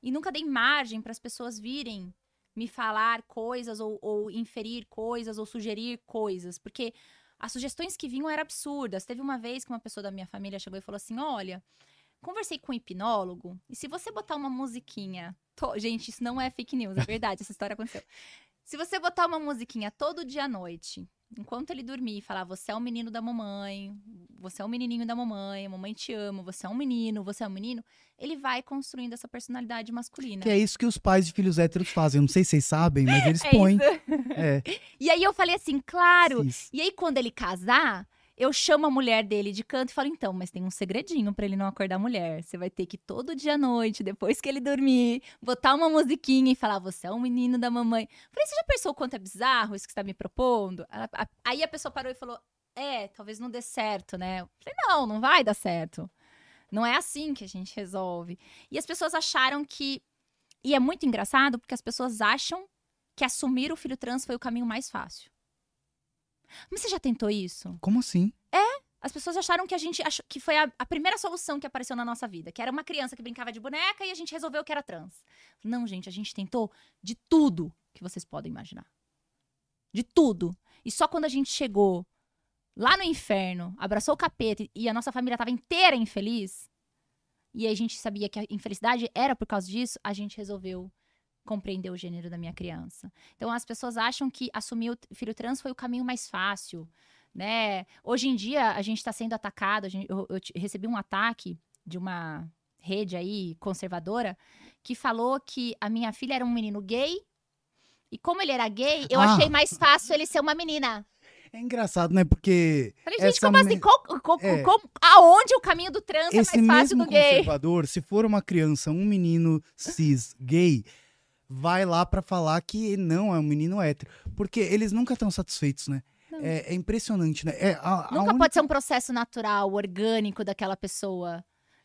E nunca dei margem para as pessoas virem me falar coisas ou, ou inferir coisas ou sugerir coisas, porque as sugestões que vinham eram absurdas. Teve uma vez que uma pessoa da minha família chegou e falou assim: olha. Conversei com um hipnólogo, e se você botar uma musiquinha. to- Gente, isso não é fake news, é verdade, essa história aconteceu. Se você botar uma musiquinha todo dia à noite, enquanto ele dormir, e falar: Você é o menino da mamãe, você é o menininho da mamãe, a mamãe te ama, você é um menino, você é um menino, ele vai construindo essa personalidade masculina. Que é isso que os pais de filhos héteros fazem. Eu não sei se vocês sabem, mas eles É põem. É, E aí eu falei assim: Claro. E aí, quando ele casar, eu chamo a mulher dele de canto e falo: então, mas tem um segredinho pra ele não acordar a mulher. Você vai ter que todo dia à noite, depois que ele dormir, botar uma musiquinha e falar: você é um menino da mamãe. Falei: você já pensou o quanto é bizarro isso que você tá me propondo? Aí a pessoa parou e falou: é, talvez não dê certo, né? Eu falei: não, não vai dar certo. Não é assim que a gente resolve. E as pessoas acharam que. E é muito engraçado porque as pessoas acham que assumir o filho trans foi o caminho mais fácil. Mas você já tentou isso? Como assim? As pessoas acharam que a gente achou que foi a, a primeira solução que apareceu na nossa vida, que era uma criança que brincava de boneca e a gente resolveu que era trans. Não, gente, a gente tentou de tudo que vocês podem imaginar. De tudo. E só quando a gente chegou lá no inferno, abraçou o capeta e a nossa família estava inteira infeliz, e a gente sabia que a infelicidade era por causa disso, a gente resolveu compreender o gênero da minha criança. Então as pessoas acham que assumir o filho trans foi o caminho mais fácil né? Hoje em dia a gente está sendo atacado. a gente- eu, eu recebi um ataque de uma rede aí conservadora que falou que a minha filha era um menino gay e como ele era gay, eu Ah. achei mais fácil ele ser uma menina. É engraçado, né? Porque Falei, gente, como assim? Qual- qual- É. como- aonde o caminho do trans é mais fácil do gay? conservador, se for uma criança, um menino cis gay, vai lá pra falar que não é um menino hétero. Porque eles nunca estão satisfeitos, né? É, é impressionante, né? É, a, a Nunca única- pode ser um processo natural, orgânico daquela pessoa,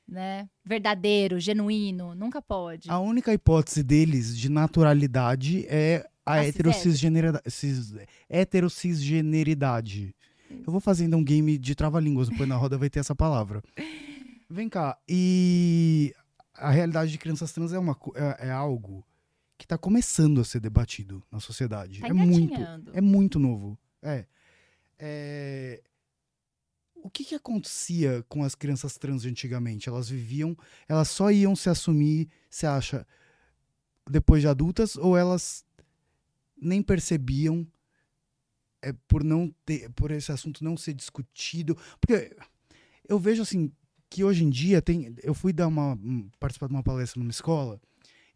né? Verdadeiro, genuíno. Nunca pode. A única hipótese deles de naturalidade é a A heterocisgeneridade. Cis, heterocisgeneridade. Eu vou fazendo um game de trava-línguas, depois na roda vai ter essa palavra. Vem cá, e a realidade de crianças trans é, uma, é, é algo que tá começando a ser debatido na sociedade. Tá é muito, é muito novo. É. É, O que, que acontecia com as crianças trans antigamente? Elas viviam, elas só iam se assumir, você acha, depois de adultas, ou elas nem percebiam é, por não ter, por esse assunto não ser discutido? Porque eu vejo assim que hoje em dia tem, eu fui dar uma um, participar de uma palestra numa escola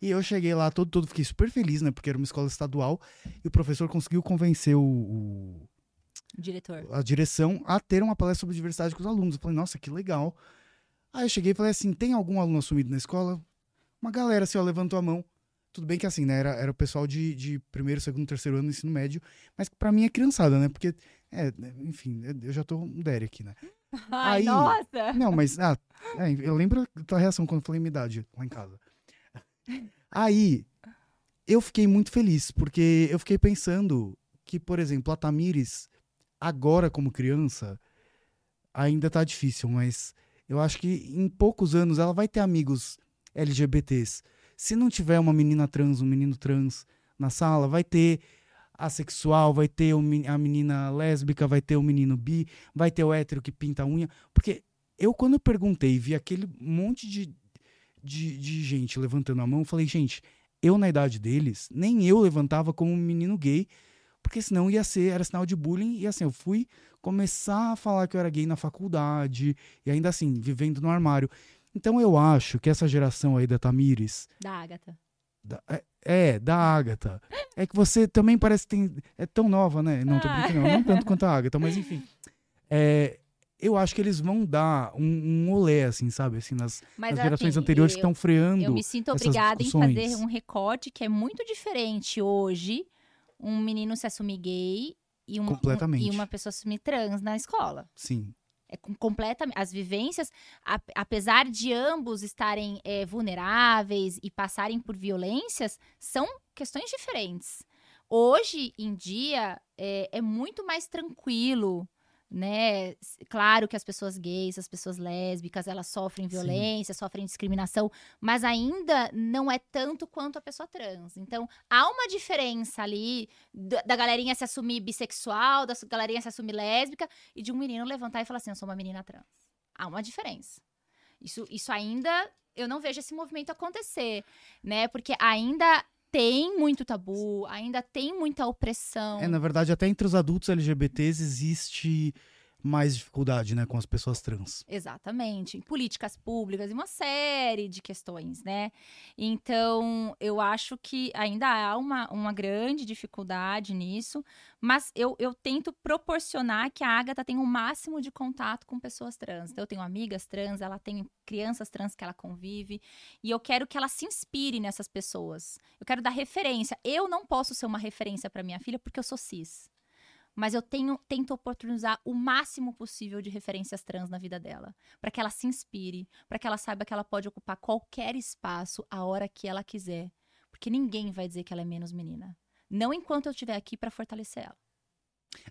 e eu cheguei lá todo todo fiquei super feliz, né? Porque era uma escola estadual e o professor conseguiu convencer o- o Diretor. a direção a ter uma palestra sobre diversidade com os alunos. Eu falei, nossa, que legal. Aí eu cheguei e falei assim: tem algum aluno assumido na escola? Uma galera assim, ó, levantou a mão. Tudo bem que assim, né? Era, era o pessoal de, de primeiro, segundo, terceiro ano do ensino médio, mas pra mim é criançada, né? Porque, é, enfim, eu já tô um Derek aqui, né? Ai, Aí- nossa! Não, mas, ah, é, eu lembro da tua reação quando eu falei minha idade lá em casa. Aí, eu fiquei muito feliz, porque eu fiquei pensando que, por exemplo, a Tamires, agora como criança, ainda tá difícil, mas eu acho que em poucos anos ela vai ter amigos LGBTs. Se não tiver uma menina trans, um menino trans na sala, vai ter assexual, vai ter a menina lésbica, vai ter o menino bi, vai ter o hétero que pinta a unha. Porque eu, quando eu perguntei, vi aquele monte de, de, de gente levantando a mão, eu falei, gente, eu na idade deles, nem eu levantava como um menino gay, porque senão ia ser, era sinal de bullying, e assim, eu fui começar a falar que eu era gay na faculdade, e ainda assim, vivendo no armário. Então eu acho que essa geração aí da Tamires, Da Agatha. da- é, é, da Ágata, é que você também parece que tem, é tão nova, né? Não, tô Ah. brincando, não, não tanto quanto a Ágata, mas enfim. É, eu acho que eles vão dar um, um olé, assim, sabe? Assim, nas, Mas nas gerações assim, anteriores que eu- estão freando. Eu me sinto obrigada em fazer um recorte que é muito diferente hoje. Um menino se assumir gay e, um, Completamente. um- e uma pessoa se assumir trans na escola. Sim, É com- completamente. As vivências, a- apesar de ambos estarem é, vulneráveis e passarem por violências, são questões diferentes. Hoje em dia é, é muito mais tranquilo, né? Claro que as pessoas gays, as pessoas lésbicas, elas sofrem Sim. violência, sofrem discriminação, mas ainda não é tanto quanto a pessoa trans. Então, há uma diferença ali da, da galerinha se assumir bissexual, da galerinha se assumir lésbica, e de um menino levantar e falar assim: eu sou uma menina trans. Há uma diferença. Isso, isso ainda eu não vejo esse movimento acontecer, né? Porque ainda tem muito tabu, ainda tem muita opressão. É, na verdade, até entre os adultos LGBTs existe mais dificuldade, né, com as pessoas trans. Exatamente. Em políticas públicas e uma série de questões, né? Então, eu acho que ainda há uma, uma grande dificuldade nisso, mas eu, eu tento proporcionar que a Agatha tenha o máximo de contato com pessoas trans. Então, eu tenho amigas trans, ela tem crianças trans que ela convive, e eu quero que ela se inspire nessas pessoas. Eu quero dar referência. Eu não posso ser uma referência para minha filha porque eu sou cis mas eu tenho, tento oportunizar o máximo possível de referências trans na vida dela, para que ela se inspire, para que ela saiba que ela pode ocupar qualquer espaço a hora que ela quiser, porque ninguém vai dizer que ela é menos menina, não enquanto eu estiver aqui para fortalecer ela.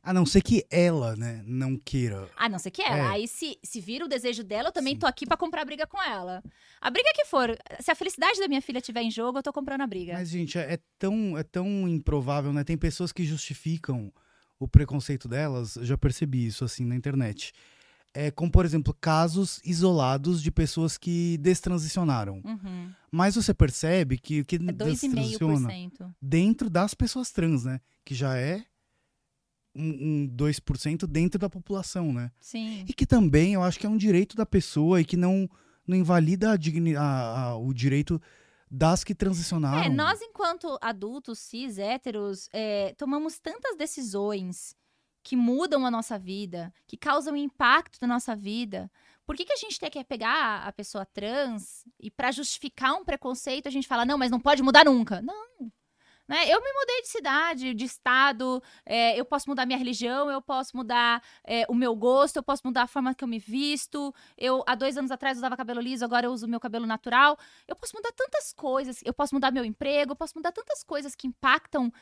A não ser que ela, né, não queira. A não ser que ela. É. Aí, se, se vira o desejo dela, eu também Sim. tô aqui para comprar briga com ela. A briga que for. Se a felicidade da minha filha estiver em jogo, eu tô comprando a briga. Mas, gente, é, é tão, é tão improvável, né? Tem pessoas que justificam o preconceito delas, eu já percebi isso assim na internet. É, como, por exemplo, casos isolados de pessoas que destransicionaram. Uhum. Mas você percebe que o que é destransiciona dentro das pessoas trans, né? Que já é um, um 2% dentro da população, né? Sim. E que também eu acho que é um direito da pessoa e que não, não invalida a, a, a, o direito das que transicionaram. É, nós, enquanto adultos, cis, héteros, é, tomamos tantas decisões que mudam a nossa vida, que causam impacto na nossa vida. Por que, que a gente tem que pegar a pessoa trans e, para justificar um preconceito, a gente fala, não, mas não pode mudar nunca? Não. Né? Eu me mudei de cidade, de estado, é, eu posso mudar minha religião, eu posso mudar é, o meu gosto, eu posso mudar a forma que eu me visto. Eu, há dois anos atrás, usava cabelo liso, agora eu uso meu cabelo natural. Eu posso mudar tantas coisas, eu posso mudar meu emprego, eu posso mudar tantas coisas que impactam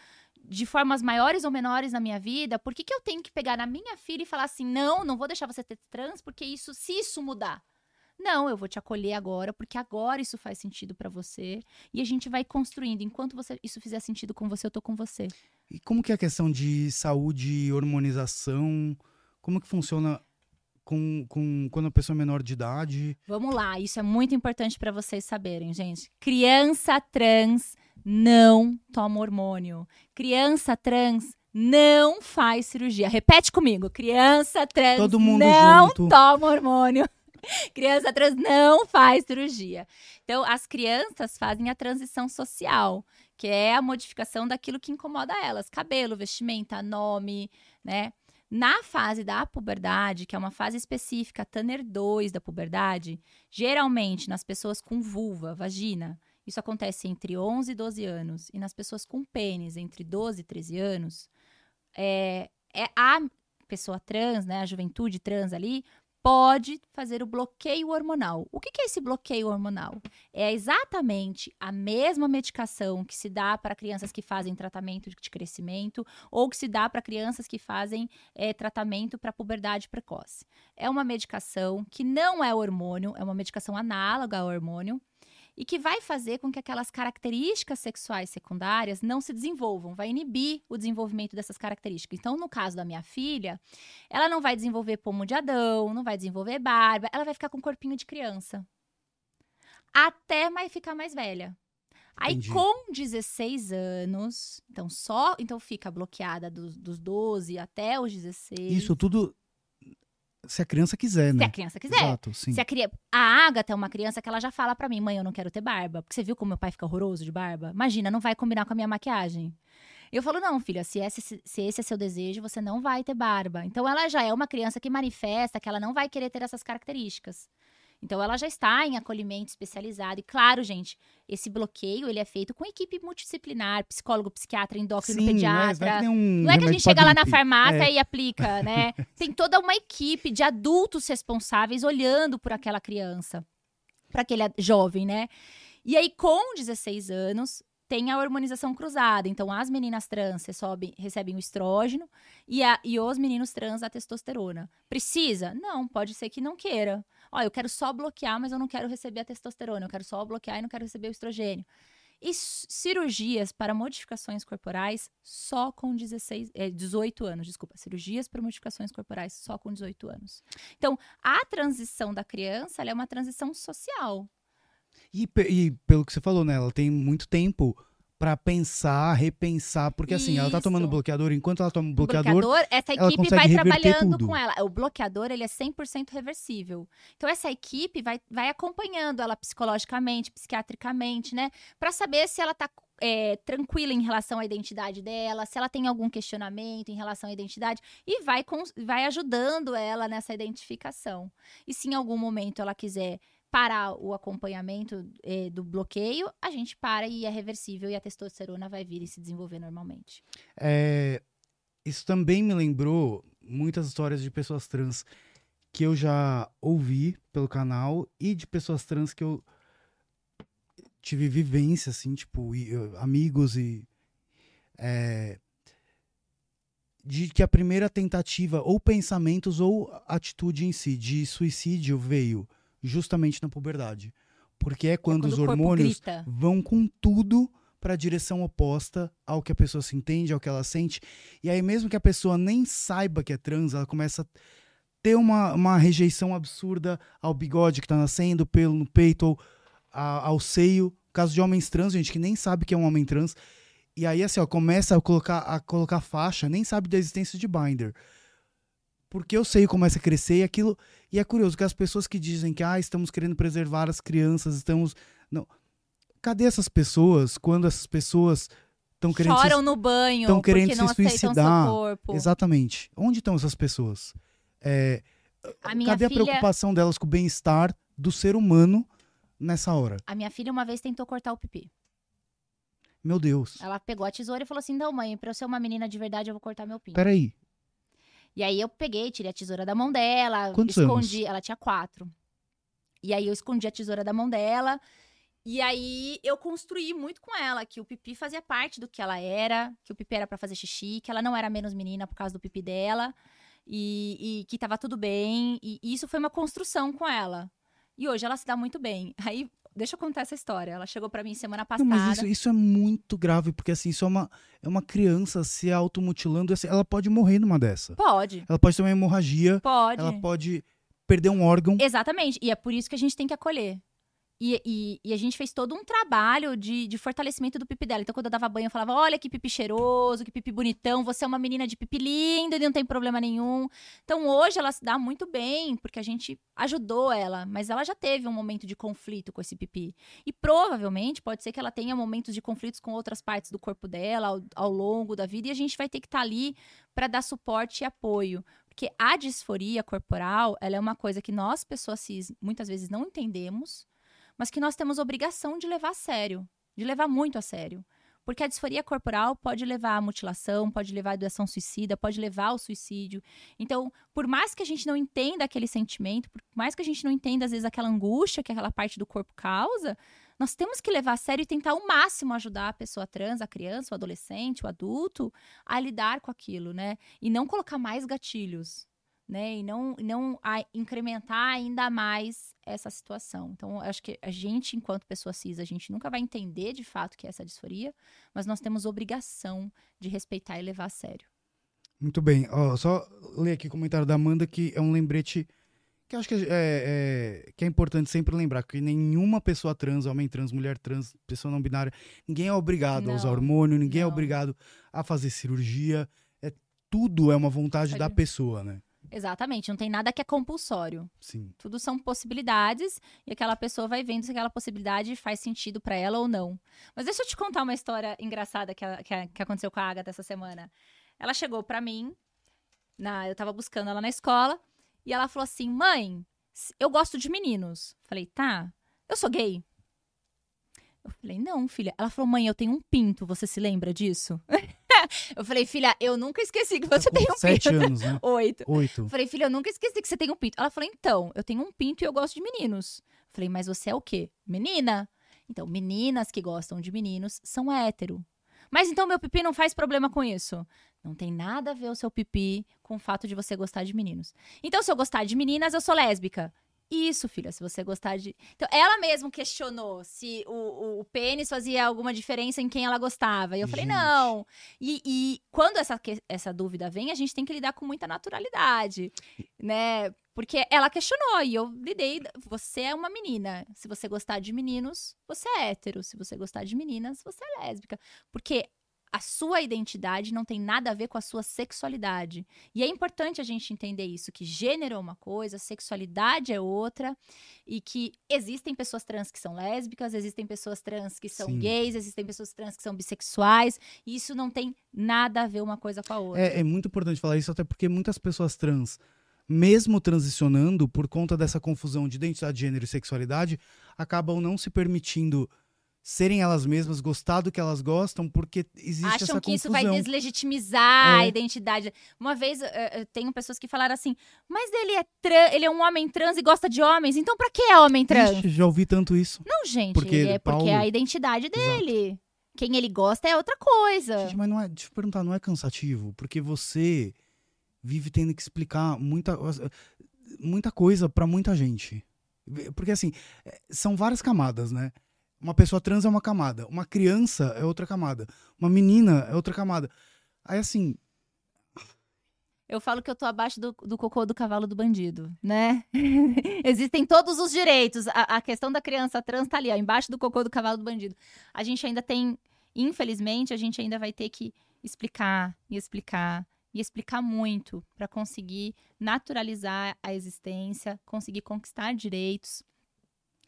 de formas maiores ou menores na minha vida. Por que, que eu tenho que pegar na minha filha e falar assim, não, não vou deixar você ter trans, porque isso, se isso mudar, não, eu vou te acolher agora, porque agora isso faz sentido para você. E a gente vai construindo. Enquanto você, isso fizer sentido com você, eu tô com você. E como que é a questão de saúde, hormonização? Como que funciona com, com quando a pessoa é menor de idade? Vamos lá, isso é muito importante para vocês saberem, gente. Criança trans não toma hormônio. Criança trans não faz cirurgia. Repete comigo. Criança trans Todo mundo não junto. toma hormônio. criança trans não faz cirurgia. Então, as crianças fazem a transição social, que é a modificação daquilo que incomoda elas: cabelo, vestimenta, nome, né? Na fase da puberdade, que é uma fase específica, Tanner 2 da puberdade, geralmente nas pessoas com vulva, vagina, isso acontece entre 11 e 12 anos, e nas pessoas com pênis, entre 12 e 13 anos, é, é a pessoa trans, né, a juventude trans ali, pode fazer o bloqueio hormonal. O que, é esse bloqueio hormonal? É exatamente a mesma medicação que se dá para crianças que fazem tratamento de crescimento ou que se dá para crianças que fazem é, tratamento para puberdade precoce. É uma medicação que não é hormônio, é uma medicação análoga ao hormônio e que vai fazer com que aquelas características sexuais secundárias não se desenvolvam, vai inibir o desenvolvimento dessas características. Então, no caso da minha filha, ela não vai desenvolver pomo de Adão, não vai desenvolver barba, ela vai ficar com corpinho de criança. Até mais ficar mais velha. Aí, Entendi. com 16 anos, então só. Então fica bloqueada dos, dos 12 até os 16. Isso tudo se a criança quiser, né? Se a criança quiser. Exato, sim. Se a, cri... a Agatha é uma criança que ela já fala para mim, mãe, eu não quero ter barba. Porque você viu como meu pai fica horroroso de barba? Imagina, não vai combinar com a minha maquiagem. Eu falo, não, filha, se esse, se esse é seu desejo, você não vai ter barba. Então ela já é uma criança que manifesta que ela não vai querer ter essas características. Então ela já está em acolhimento especializado e claro, gente, esse bloqueio ele é feito com equipe multidisciplinar, psicólogo, psiquiatra, endócrino, Sim, pediatra. Não é, um não é que a gente chega lá na farmácia é. e aplica, né? Tem toda uma equipe de adultos responsáveis olhando por aquela criança, para aquele jovem, né? E aí com 16 anos, tem a hormonização cruzada. Então, as meninas trans recebem, recebem o estrógeno e, a, e os meninos trans a testosterona. Precisa? Não, pode ser que não queira. Ó, eu quero só bloquear, mas eu não quero receber a testosterona. Eu quero só bloquear e não quero receber o estrogênio. E cirurgias para modificações corporais só com 16, é, 18 anos, desculpa. Cirurgias para modificações corporais só com 18 anos. Então, a transição da criança é uma transição social. E, e pelo que você falou, né? Ela tem muito tempo pra pensar, repensar, porque assim, ela tá tomando bloqueador, enquanto ela toma bloqueador, bloqueador, essa equipe vai trabalhando tudo. com ela. O bloqueador, ele é 100% reversível. Então, essa equipe vai, vai acompanhando ela psicologicamente, psiquiatricamente, né? Pra saber se ela tá é, tranquila em relação à identidade dela, se ela tem algum questionamento em relação à identidade, e vai, cons- vai ajudando ela nessa identificação. E se em algum momento ela quiser parar o acompanhamento é, do bloqueio, a gente para e é reversível e a testosterona vai vir e se desenvolver normalmente. É, isso também me lembrou muitas histórias de pessoas trans que eu já ouvi pelo canal e de pessoas trans que eu tive vivência, assim, tipo, e, amigos e. é, de que a primeira tentativa, ou pensamentos, ou atitude em si, de suicídio veio justamente na puberdade. Porque é quando, os o corpo hormônios vão com tudo para a direção oposta ao que a pessoa se entende, ao que ela sente. E aí, mesmo que a pessoa nem saiba que é trans, ela começa a ter uma, uma rejeição absurda ao bigode que tá nascendo, pelo no peito, ou a- ao seio. Caso de homens trans, gente, que nem sabe que é um homem trans. E aí, assim, ó, começa a colocar, a colocar faixa, nem sabe da existência de binder. Porque o seio começa a crescer e aquilo. E é curioso que as pessoas que dizem que ah, estamos querendo preservar as crianças, estamos. Não. Cadê essas pessoas quando essas pessoas estão querendo se Choram no banho tão querendo se suicidar. Exatamente. Onde estão essas pessoas? É, A cadê a filha, preocupação delas com o bem-estar do ser humano nessa hora? a minha filha uma vez tentou cortar o pipi. Meu Deus. Ela pegou a tesoura e falou assim: "Não, mãe, pra eu ser uma menina de verdade, eu vou cortar meu pinto". Peraí. E aí eu peguei, tirei a tesoura da mão dela, Quantos escondi, anos? ela tinha quatro. E aí eu escondi a tesoura da mão dela. E aí eu construí muito com ela que o pipi fazia parte do que ela era, que o pipi era pra fazer xixi, que ela não era menos menina por causa do pipi dela e, e que tava tudo bem. E, e isso foi uma construção com ela. E hoje ela se dá muito bem. Aí, deixa eu contar essa história. Ela chegou pra mim semana Não, passada. mas isso, isso é muito grave, porque assim, isso é uma, é uma criança se automutilando. assim, Ela pode morrer numa dessa. Pode, Ela pode ter uma hemorragia, pode. ela pode perder um órgão. Exatamente. E é por isso que a gente tem que acolher. E, e- e a gente fez todo um trabalho de, de fortalecimento do pipi dela. Então, quando eu dava banho, eu falava: olha que pipi cheiroso, que pipi bonitão, você é uma menina de pipi linda e não tem problema nenhum. Então, hoje ela se dá muito bem, porque a gente ajudou ela, mas ela já teve um momento de conflito com esse pipi. E provavelmente pode ser que ela tenha momentos de conflitos com outras partes do corpo dela ao, ao longo da vida, e a gente vai ter que estar ali para dar suporte e apoio. Porque a disforia corporal, ela é uma coisa que nós, pessoas cis, muitas vezes não entendemos, mas que nós temos obrigação de levar a sério, de levar muito a sério. Porque a disforia corporal pode levar à mutilação, pode levar à doação suicida, pode levar ao suicídio. Então, por mais que a gente não entenda aquele sentimento, por mais que a gente não entenda, às vezes, aquela angústia que aquela parte do corpo causa, nós temos que levar a sério e tentar ao máximo ajudar a pessoa trans, a criança, o adolescente, o adulto, a lidar com aquilo, né? E não colocar mais gatilhos, né? E não, não a- incrementar ainda mais essa situação. Então, acho que a gente, enquanto pessoa cis, a gente nunca vai entender de fato o que é essa disforia, mas nós temos obrigação de respeitar e levar a sério. Muito bem. Ó, só ler aqui o comentário da Amanda, que é um lembrete que eu acho que é, é- que é importante sempre lembrar, que nenhuma pessoa trans, homem trans, mulher trans, pessoa não binária, ninguém é obrigado a usar Não, hormônio, ninguém é não. obrigado a fazer cirurgia. É, tudo é uma vontade da Pode- pessoa, né? Exatamente, não tem nada que é compulsório. Sim. Tudo são possibilidades e aquela pessoa vai vendo se aquela possibilidade faz sentido pra ela ou não. Mas deixa eu te contar uma história engraçada que, a- que, a- que aconteceu com a Agatha essa semana. Ela chegou pra mim, na, eu tava buscando ela na escola, e ela falou assim: mãe, eu gosto de meninos. Falei, tá, eu sou gay. Eu falei, não, filha. Ela falou, mãe, eu tenho um pinto, você se lembra disso? eu falei, filha, eu nunca esqueci que você Tá tem um sete pinto. anos, né? Oito. Oito. Falei, filha, eu nunca esqueci que você tem um pinto. Ela falou, então, eu tenho um pinto e eu gosto de meninos. Falei, mas você é o quê? Menina. Então, meninas que gostam de meninos são hétero. Mas então meu pipi não faz problema com isso. Não tem nada a ver o seu pipi com o fato de você gostar de meninos. Então, se eu gostar de meninas, eu sou lésbica. Isso, filha, se você gostar de. Então, ela mesma questionou se o, o, o pênis fazia alguma diferença em quem ela gostava. E eu falei, Gente. não. E, e quando essa, essa dúvida vem, a gente tem que lidar com muita naturalidade, né? Porque ela questionou e eu lidei. Você é uma menina. Se você gostar de meninos, você é hétero. Se você gostar de meninas, você é lésbica. Porque a sua identidade não tem nada a ver com a sua sexualidade. E é importante a gente entender isso, que gênero é uma coisa, sexualidade é outra, e que existem pessoas trans que são lésbicas, existem pessoas trans que são Sim. gays, existem pessoas trans que são bissexuais, e isso não tem nada a ver uma coisa com a outra. É, é muito importante falar isso, até porque muitas pessoas trans, mesmo transicionando, por conta dessa confusão de identidade, gênero e sexualidade, acabam não se permitindo serem elas mesmas, gostar do que elas gostam, porque existe Acham essa que isso confusão. vai deslegitimizar a É. identidade. Uma vez, eh, eh, tenho pessoas que falaram assim, mas ele é, tran- ele é um homem trans e gosta de homens, então pra que é homem trans? Ixi, já ouvi tanto isso. Não, gente, Porque é porque Paulo- é a identidade dele. Quem ele gosta é outra coisa. Gente, mas não é, deixa eu perguntar, não é cansativo? Porque você vive tendo que explicar muita, muita coisa pra muita gente. Porque assim, é, são várias camadas, né? Uma pessoa trans é uma camada, uma criança é outra camada, uma menina é outra camada. Aí assim, Eu falo que eu tô abaixo do, do cocô do cavalo do bandido, né? Existem todos os direitos. A, a questão da criança trans tá ali, ó, embaixo do cocô do cavalo do bandido. A gente ainda tem, infelizmente, a gente ainda vai ter que explicar e explicar e explicar muito para conseguir naturalizar a existência, conseguir conquistar direitos.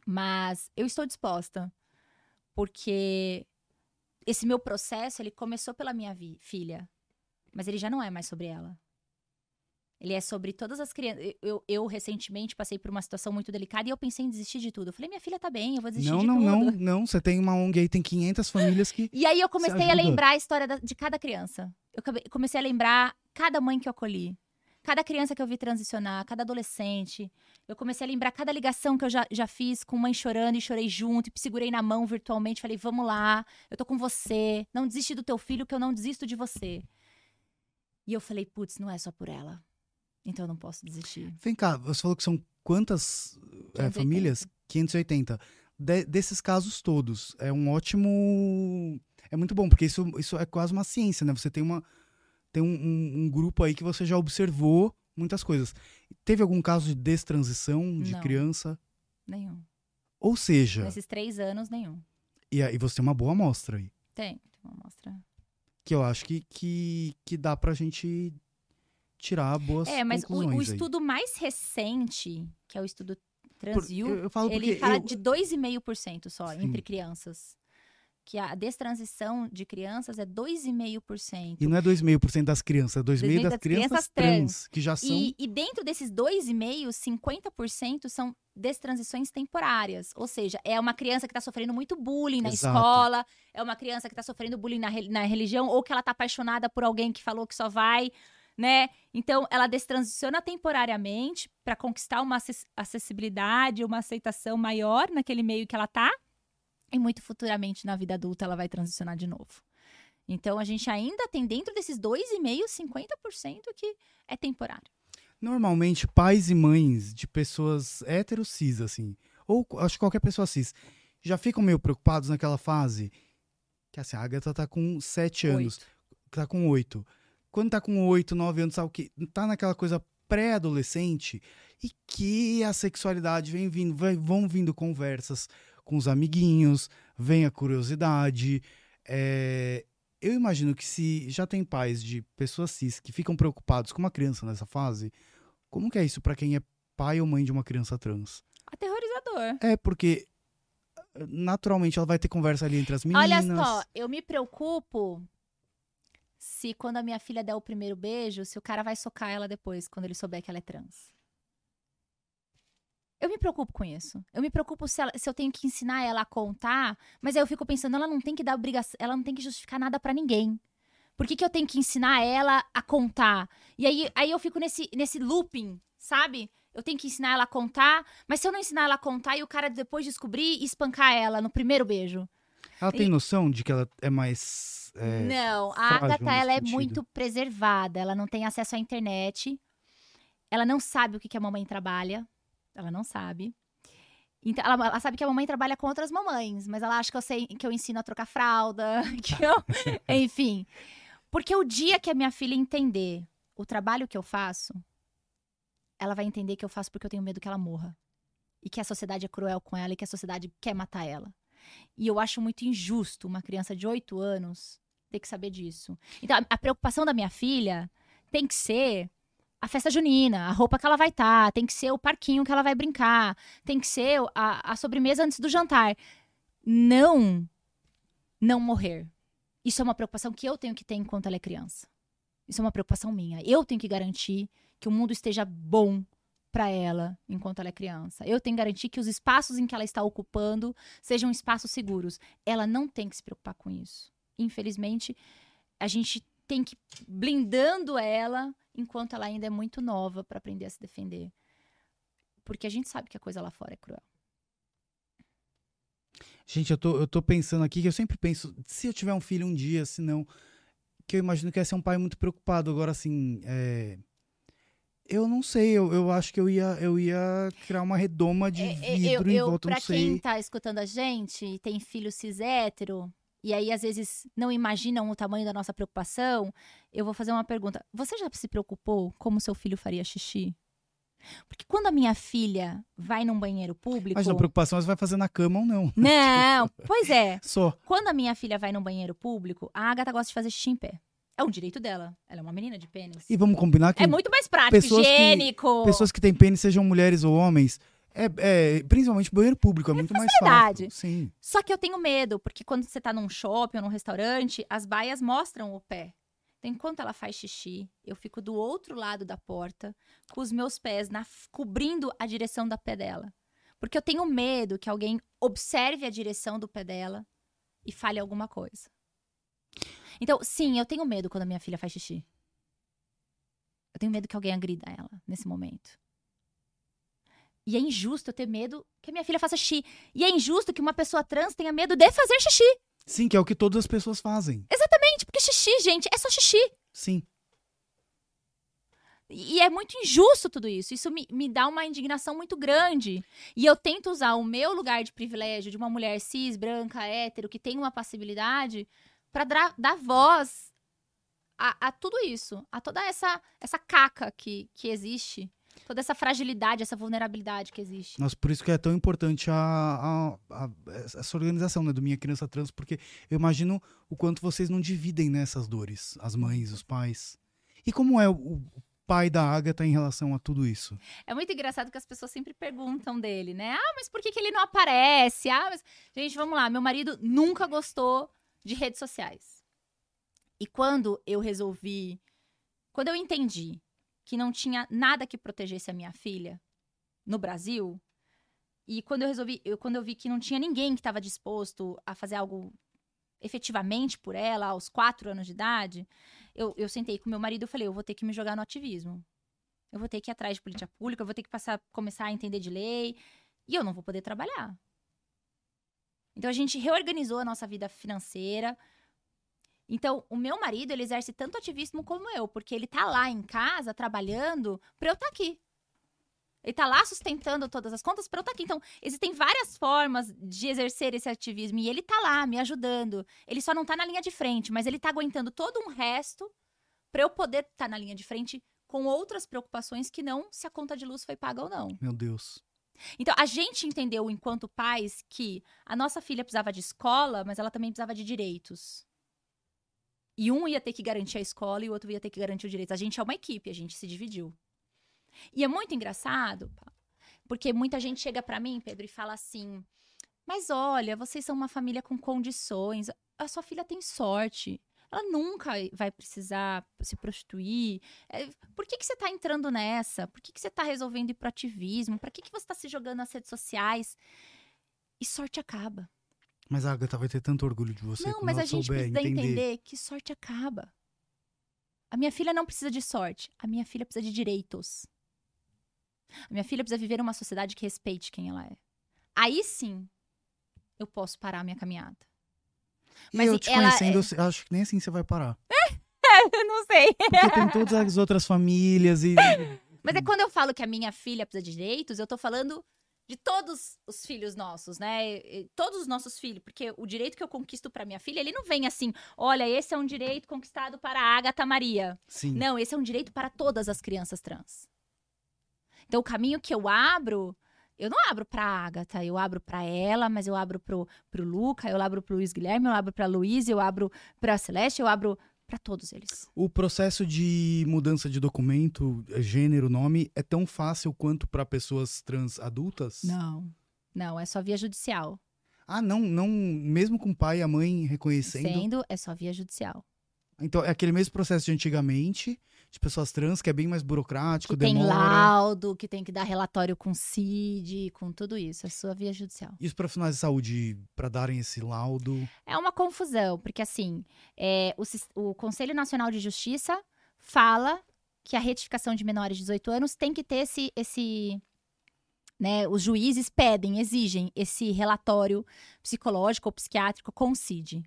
Mas eu estou disposta, porque esse meu processo ele começou pela minha filha, mas ele já não é mais sobre ela. Ele é sobre todas as crianças. Eu, eu, eu, recentemente passei por uma situação muito delicada e eu pensei em desistir de tudo. Eu falei, minha filha tá bem, eu vou desistir não, de não, tudo. não, não, você tem uma ONG aí, tem 500 famílias que E aí eu comecei a lembrar a história da- de cada criança. Eu comecei a lembrar cada mãe que eu acolhi. Cada criança que eu vi transicionar, cada adolescente. Eu comecei a lembrar cada ligação que eu já, já fiz com mãe chorando e chorei junto, e segurei na mão virtualmente, falei, vamos lá, eu tô com você, não desiste do teu filho que eu não desisto de você. E eu falei, putz, não é só por ela. Então eu não posso desistir. Vem cá, você falou que são quantas é, 580. famílias? 580. De- desses casos todos, é um ótimo. É muito bom, porque isso, isso é quase uma ciência, né? Você tem, uma, tem um, um- um grupo aí que você já observou muitas coisas. Teve algum caso de destransição de Não. criança? Nenhum. Ou seja, Nesses três anos, nenhum. e aí você tem uma boa amostra aí. Tem, tem uma amostra. Que eu acho que, que, que dá pra gente tirar boas É, mas o, o aí. estudo mais recente, que é o estudo Por- TransU, eu, eu falo porque ele fala eu- de 2,5% só Sim. entre crianças. Que a destransição de crianças é 2,5%. E não é 2,5% das crianças, é 2,5% das, das crianças, crianças trans, que já são. E, e dentro desses 2,5%, 50% são destransições temporárias. Ou seja, é uma criança que está sofrendo muito bullying na Exato. escola, é uma criança que está sofrendo bullying na, na religião, ou que ela está apaixonada por alguém que falou que só vai, né? Então, ela destransiciona temporariamente para conquistar uma acess- acessibilidade, uma aceitação maior naquele meio que ela tá. E muito futuramente, na vida adulta, ela vai transicionar de novo. Então, a gente ainda tem dentro desses 2,5%, 50% que é temporário. Normalmente, pais e mães de pessoas héteros cis, assim, ou acho que qualquer pessoa cis, já ficam meio preocupados naquela fase. Que assim, a Agatha tá com 7 anos, tá com 8. Quando tá com 8, 9 anos, sabe o que? Tá naquela coisa pré-adolescente e que a sexualidade vem vindo, vai- vão vindo conversas com os amiguinhos, vem a curiosidade. é, Eu imagino que se já tem pais de pessoas cis que ficam preocupados com uma criança nessa fase, como que é isso pra quem é pai ou mãe de uma criança trans? Aterrorizador. É porque naturalmente ela vai ter conversa ali entre as meninas. Olha só, eu me preocupo se quando a minha filha der o primeiro beijo, se o cara vai socar ela depois, quando ele souber que ela é trans. Eu me preocupo com isso. Eu me preocupo se, ela- se eu tenho que ensinar ela a contar, mas aí eu fico pensando, ela não tem que dar obrigação, ela não tem que justificar nada pra ninguém. Por que, que eu tenho que ensinar ela a contar? E aí, aí eu fico nesse, nesse looping, sabe? Eu tenho que ensinar ela a contar, mas se eu não ensinar ela a contar e o cara depois descobrir e espancar ela no primeiro beijo, Ela tem noção de que ela é mais. é, não, a Agatha ela é muito preservada, ela não tem acesso à internet, ela não sabe o que, que a mamãe trabalha, Ela não sabe. Então, ela, ela sabe que a mamãe trabalha com outras mamães, mas ela acha que eu sei que eu ensino a trocar fralda, que eu, enfim. Porque o dia que a minha filha entender o trabalho que eu faço, ela vai entender que eu faço porque eu tenho medo que ela morra. E que a sociedade é cruel com ela e que a sociedade quer matar ela. E eu acho muito injusto uma criança de 8 anos ter que saber disso. Então, a, a preocupação da minha filha tem que ser a festa junina, a roupa que ela vai estar, tá, tem que ser o parquinho que ela vai brincar, tem que ser a, a sobremesa antes do jantar. Não, não morrer. Isso é uma preocupação que eu tenho que ter enquanto ela é criança. Isso é uma preocupação minha. Eu tenho que garantir que o mundo esteja bom para ela enquanto ela é criança. Eu tenho que garantir que os espaços em que ela está ocupando sejam espaços seguros. Ela não tem que se preocupar com isso. Infelizmente, a gente tem que blindando ela enquanto ela ainda é muito nova para aprender a se defender. Porque a gente sabe que a coisa lá fora é cruel. Gente, eu tô, eu tô pensando aqui que eu sempre penso, se eu tiver um filho um dia, se não, que eu imagino que ia ser um pai muito preocupado. Agora, assim, é... eu não sei, eu, eu acho que eu ia, eu ia criar uma redoma de é, é, vidro eu, eu, em volta, pra não sei. quem tá escutando a gente, tem filho cis hétero, e aí às vezes não imaginam o tamanho da nossa preocupação, eu vou fazer uma pergunta. Você já se preocupou como seu filho faria xixi? Porque quando a minha filha vai num banheiro público. Mas a preocupação é se vai fazer na cama ou não. Não, pois é. Só. Quando a minha filha vai num banheiro público, a Agatha gosta de fazer xixi em pé. É um direito dela. Ela é uma menina de pênis. E vamos combinar que. É muito mais prático, higiênico. Que, pessoas que têm pênis, sejam mulheres ou homens, é, é, principalmente banheiro público, é, é muito mais fácil. Sim. Só que eu tenho medo, porque quando você tá num shopping ou num restaurante, as baias mostram o pé. Então, enquanto ela faz xixi, eu fico do outro lado da porta, com os meus pés na, cobrindo a direção da pé dela. Porque eu tenho medo que alguém observe a direção do pé dela e fale alguma coisa. Então, sim, eu tenho medo quando a minha filha faz xixi. Eu tenho medo que alguém agrida ela nesse momento. E é injusto eu ter medo que a minha filha faça xixi. E é injusto que uma pessoa trans tenha medo de fazer xixi. Sim, que é o que todas as pessoas fazem. Exatamente, porque xixi, gente, é só xixi. Sim. E é muito injusto tudo isso. Isso me, me dá uma indignação muito grande. E eu tento usar o meu lugar de privilégio de uma mulher cis, branca, hétero, que tem uma passibilidade, para dar, dar voz a, a, tudo isso, a toda essa, essa caca que, que existe toda essa fragilidade, essa vulnerabilidade que existe. Nossa, por isso que é tão importante a, a, a, essa organização né, do Minha Criança Trans, porque eu imagino o quanto vocês não dividem nessas né, dores, as mães, os pais. E como é o, o pai da Agatha em relação a tudo isso? É muito engraçado que as pessoas sempre perguntam dele, né? Ah, mas por que, que ele não aparece? Ah, mas... Gente, vamos lá. Meu marido nunca gostou de redes sociais. E quando eu resolvi. Quando eu entendi que não tinha nada que protegesse a minha filha no Brasil. E quando eu resolvi, eu, quando eu vi que não tinha ninguém que estava disposto a fazer algo efetivamente por ela, aos quatro anos de idade, eu, eu sentei com meu marido e falei: eu vou ter que me jogar no ativismo. Eu vou ter que ir atrás de política pública, eu vou ter que passar, começar a entender de lei. E eu não vou poder trabalhar. Então a gente reorganizou a nossa vida financeira, então, o meu marido, ele exerce tanto ativismo como eu, porque ele tá lá em casa trabalhando para eu estar tá aqui. Ele tá lá sustentando todas as contas para eu estar tá aqui. Então, existem várias formas de exercer esse ativismo e ele tá lá me ajudando. Ele só não tá na linha de frente, mas ele tá aguentando todo um resto para eu poder estar tá na linha de frente com outras preocupações que não se a conta de luz foi paga ou não. Meu Deus. Então, a gente entendeu, enquanto pais, que a nossa filha precisava de escola, mas ela também precisava de direitos. E um ia ter que garantir a escola e o outro ia ter que garantir o direito. A gente é uma equipe, a gente se dividiu. E é muito engraçado, porque muita gente chega para mim, Pedro, e fala assim: Mas olha, vocês são uma família com condições, a sua filha tem sorte. Ela nunca vai precisar se prostituir. É, por que, que você está entrando nessa? Por que, que você está resolvendo ir pro ativismo? Para que, que você está se jogando nas redes sociais? E sorte acaba. Mas a Agatha vai ter tanto orgulho de você. Não, mas a gente precisa entender. entender que sorte acaba. A minha filha não precisa de sorte. A minha filha precisa de direitos. A minha filha precisa viver uma sociedade que respeite quem ela é. Aí sim, eu posso parar a minha caminhada. Mas eu te ela conhecendo, é... eu acho que nem assim você vai parar. eu não sei. Porque tem todas as outras famílias e Mas é quando eu falo que a minha filha precisa de direitos, eu tô falando de todos os filhos nossos, né? Todos os nossos filhos, porque o direito que eu conquisto para minha filha, ele não vem assim, olha, esse é um direito conquistado para a Agatha Maria. Sim. Não, esse é um direito para todas as crianças trans. Então, o caminho que eu abro, eu não abro para a Agatha, eu abro para ela, mas eu abro pro, pro Luca, eu abro pro Luiz Guilherme, eu abro para Luiz, eu abro para Celeste, eu abro para todos eles. O processo de mudança de documento, gênero, nome, é tão fácil quanto para pessoas trans adultas? Não. Não, é só via judicial. Ah, não, não, mesmo com o pai e a mãe reconhecendo. Sendo, é só via judicial. Então, é aquele mesmo processo de antigamente, de pessoas trans, que é bem mais burocrático, Que tem demora. laudo, que tem que dar relatório com CID, com tudo isso. É só via judicial. E os profissionais de saúde, para darem esse laudo? É uma confusão, porque assim, é, o, o Conselho Nacional de Justiça fala que a retificação de menores de 18 anos tem que ter esse. esse né, os juízes pedem, exigem esse relatório psicológico ou psiquiátrico com CID.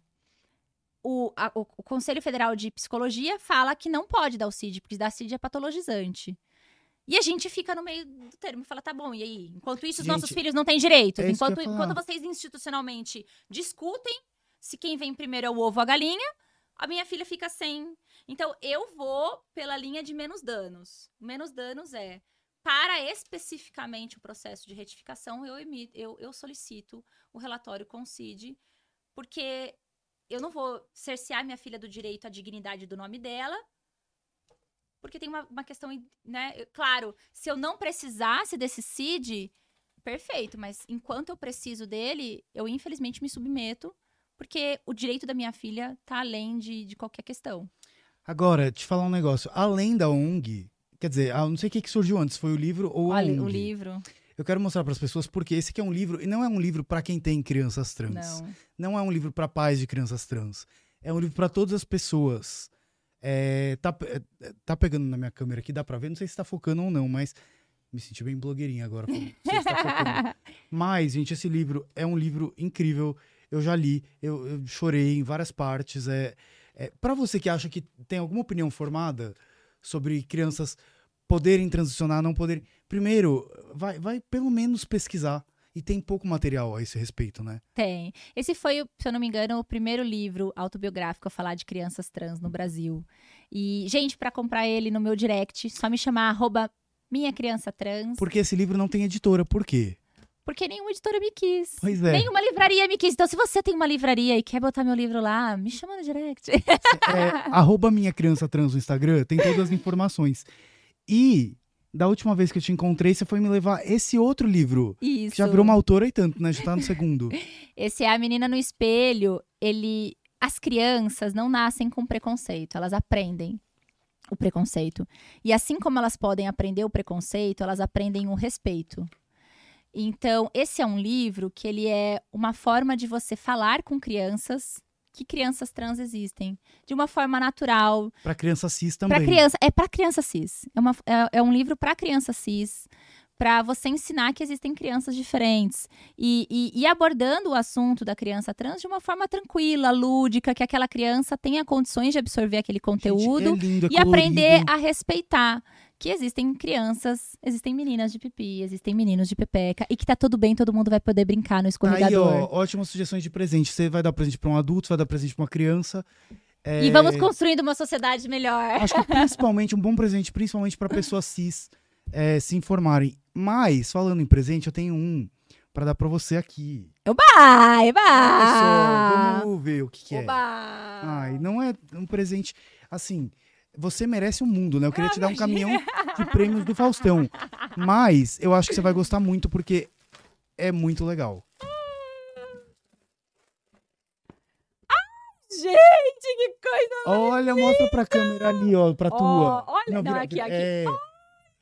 O, a- o- Conselho Federal de Psicologia fala que não pode dar o CID, porque dar CID é patologizante. E a gente fica no meio do termo e fala, tá bom, e aí? Enquanto isso, os Gente, nossos filhos não têm direitos. é enquanto, enquanto vocês institucionalmente discutem se quem vem primeiro é o ovo ou a galinha, a minha filha fica sem. Então, eu vou pela linha de menos danos. Menos danos é, para especificamente o processo de retificação, eu, emito, eu, eu solicito o relatório com o CID, porque eu não vou cercear minha filha do direito à dignidade do nome dela, porque tem uma, uma questão, né? Claro, se eu não precisasse desse CID, perfeito, mas enquanto eu preciso dele, eu infelizmente me submeto, porque o direito da minha filha tá além de, de qualquer questão. Agora, te falar um negócio. Além da ONG, quer dizer, não sei o que, que surgiu antes, foi o livro ou a Olha, ONG? o livro, Eu quero mostrar para as pessoas porque esse aqui é um livro, e não é um livro para quem tem crianças trans. não. Não é um livro para pais de crianças trans. É um livro para todas as pessoas. É, tá, é, tá pegando na minha câmera aqui, dá pra ver. Não sei se tá focando ou não, mas me senti bem blogueirinha agora. tá. Mas, gente, esse livro é um livro incrível. Eu já li, eu, eu chorei em várias partes. É, é, para você que acha que tem alguma opinião formada sobre crianças poderem transicionar, não poderem. Primeiro, vai, vai pelo menos pesquisar. E tem pouco material a esse respeito, né? Tem. Esse foi, se eu não me engano, o primeiro livro autobiográfico a falar de crianças trans no Brasil. E, gente, pra comprar ele no meu direct, só me chamar arroba minha criança trans, Porque esse livro não tem editora. Por quê? porque nenhuma editora me quis. Pois é. Nenhuma livraria me quis. Então, se você tem uma livraria e quer botar meu livro lá, me chama no direct. É, arroba minha criança trans no Instagram, tem todas as informações. E da última vez que eu te encontrei, você foi me levar esse outro livro. Isso. Que já virou uma autora e tanto, né? Já tá no segundo. Esse é a menina no espelho. Ele, as crianças não nascem com preconceito, elas aprendem o preconceito. E assim como elas podem aprender o preconceito, elas aprendem o respeito. Então, esse é um livro que ele é uma forma de você falar com crianças que crianças trans existem, de uma forma natural, Pra criança cis também. Pra criança, é para criança cis. É, uma, é, é um livro para criança cis, para você ensinar que existem crianças diferentes e, e, e abordando o assunto da criança trans de uma forma tranquila, lúdica, que aquela criança tenha condições de absorver aquele Gente, conteúdo é lindo, é e aprender a respeitar que existem crianças, existem meninas de pipi, existem meninos de pepeca e que tá tudo bem, todo mundo vai poder brincar no Tá aí, escorregador. ó, ótimas sugestões de presente. Você vai dar presente pra um adulto, vai dar presente pra uma criança. É, E vamos construindo uma sociedade melhor. Acho que principalmente, um bom presente, principalmente pra pessoas cis é, se informarem. Mas, falando em presente, eu tenho um pra dar pra você aqui. Vai, Olha vai! só, vamos ver o que, que é. Oba! Ai, não é um presente. Assim, você merece o mundo, né? Eu queria te dar um caminhão de prêmios do Faustão. Mas eu acho que você vai gostar muito porque é muito legal. Gente, que coisa! Olha, mostra pra câmera ali, ó, pra Ó, tua. olha, não, vira- aqui, aqui. É,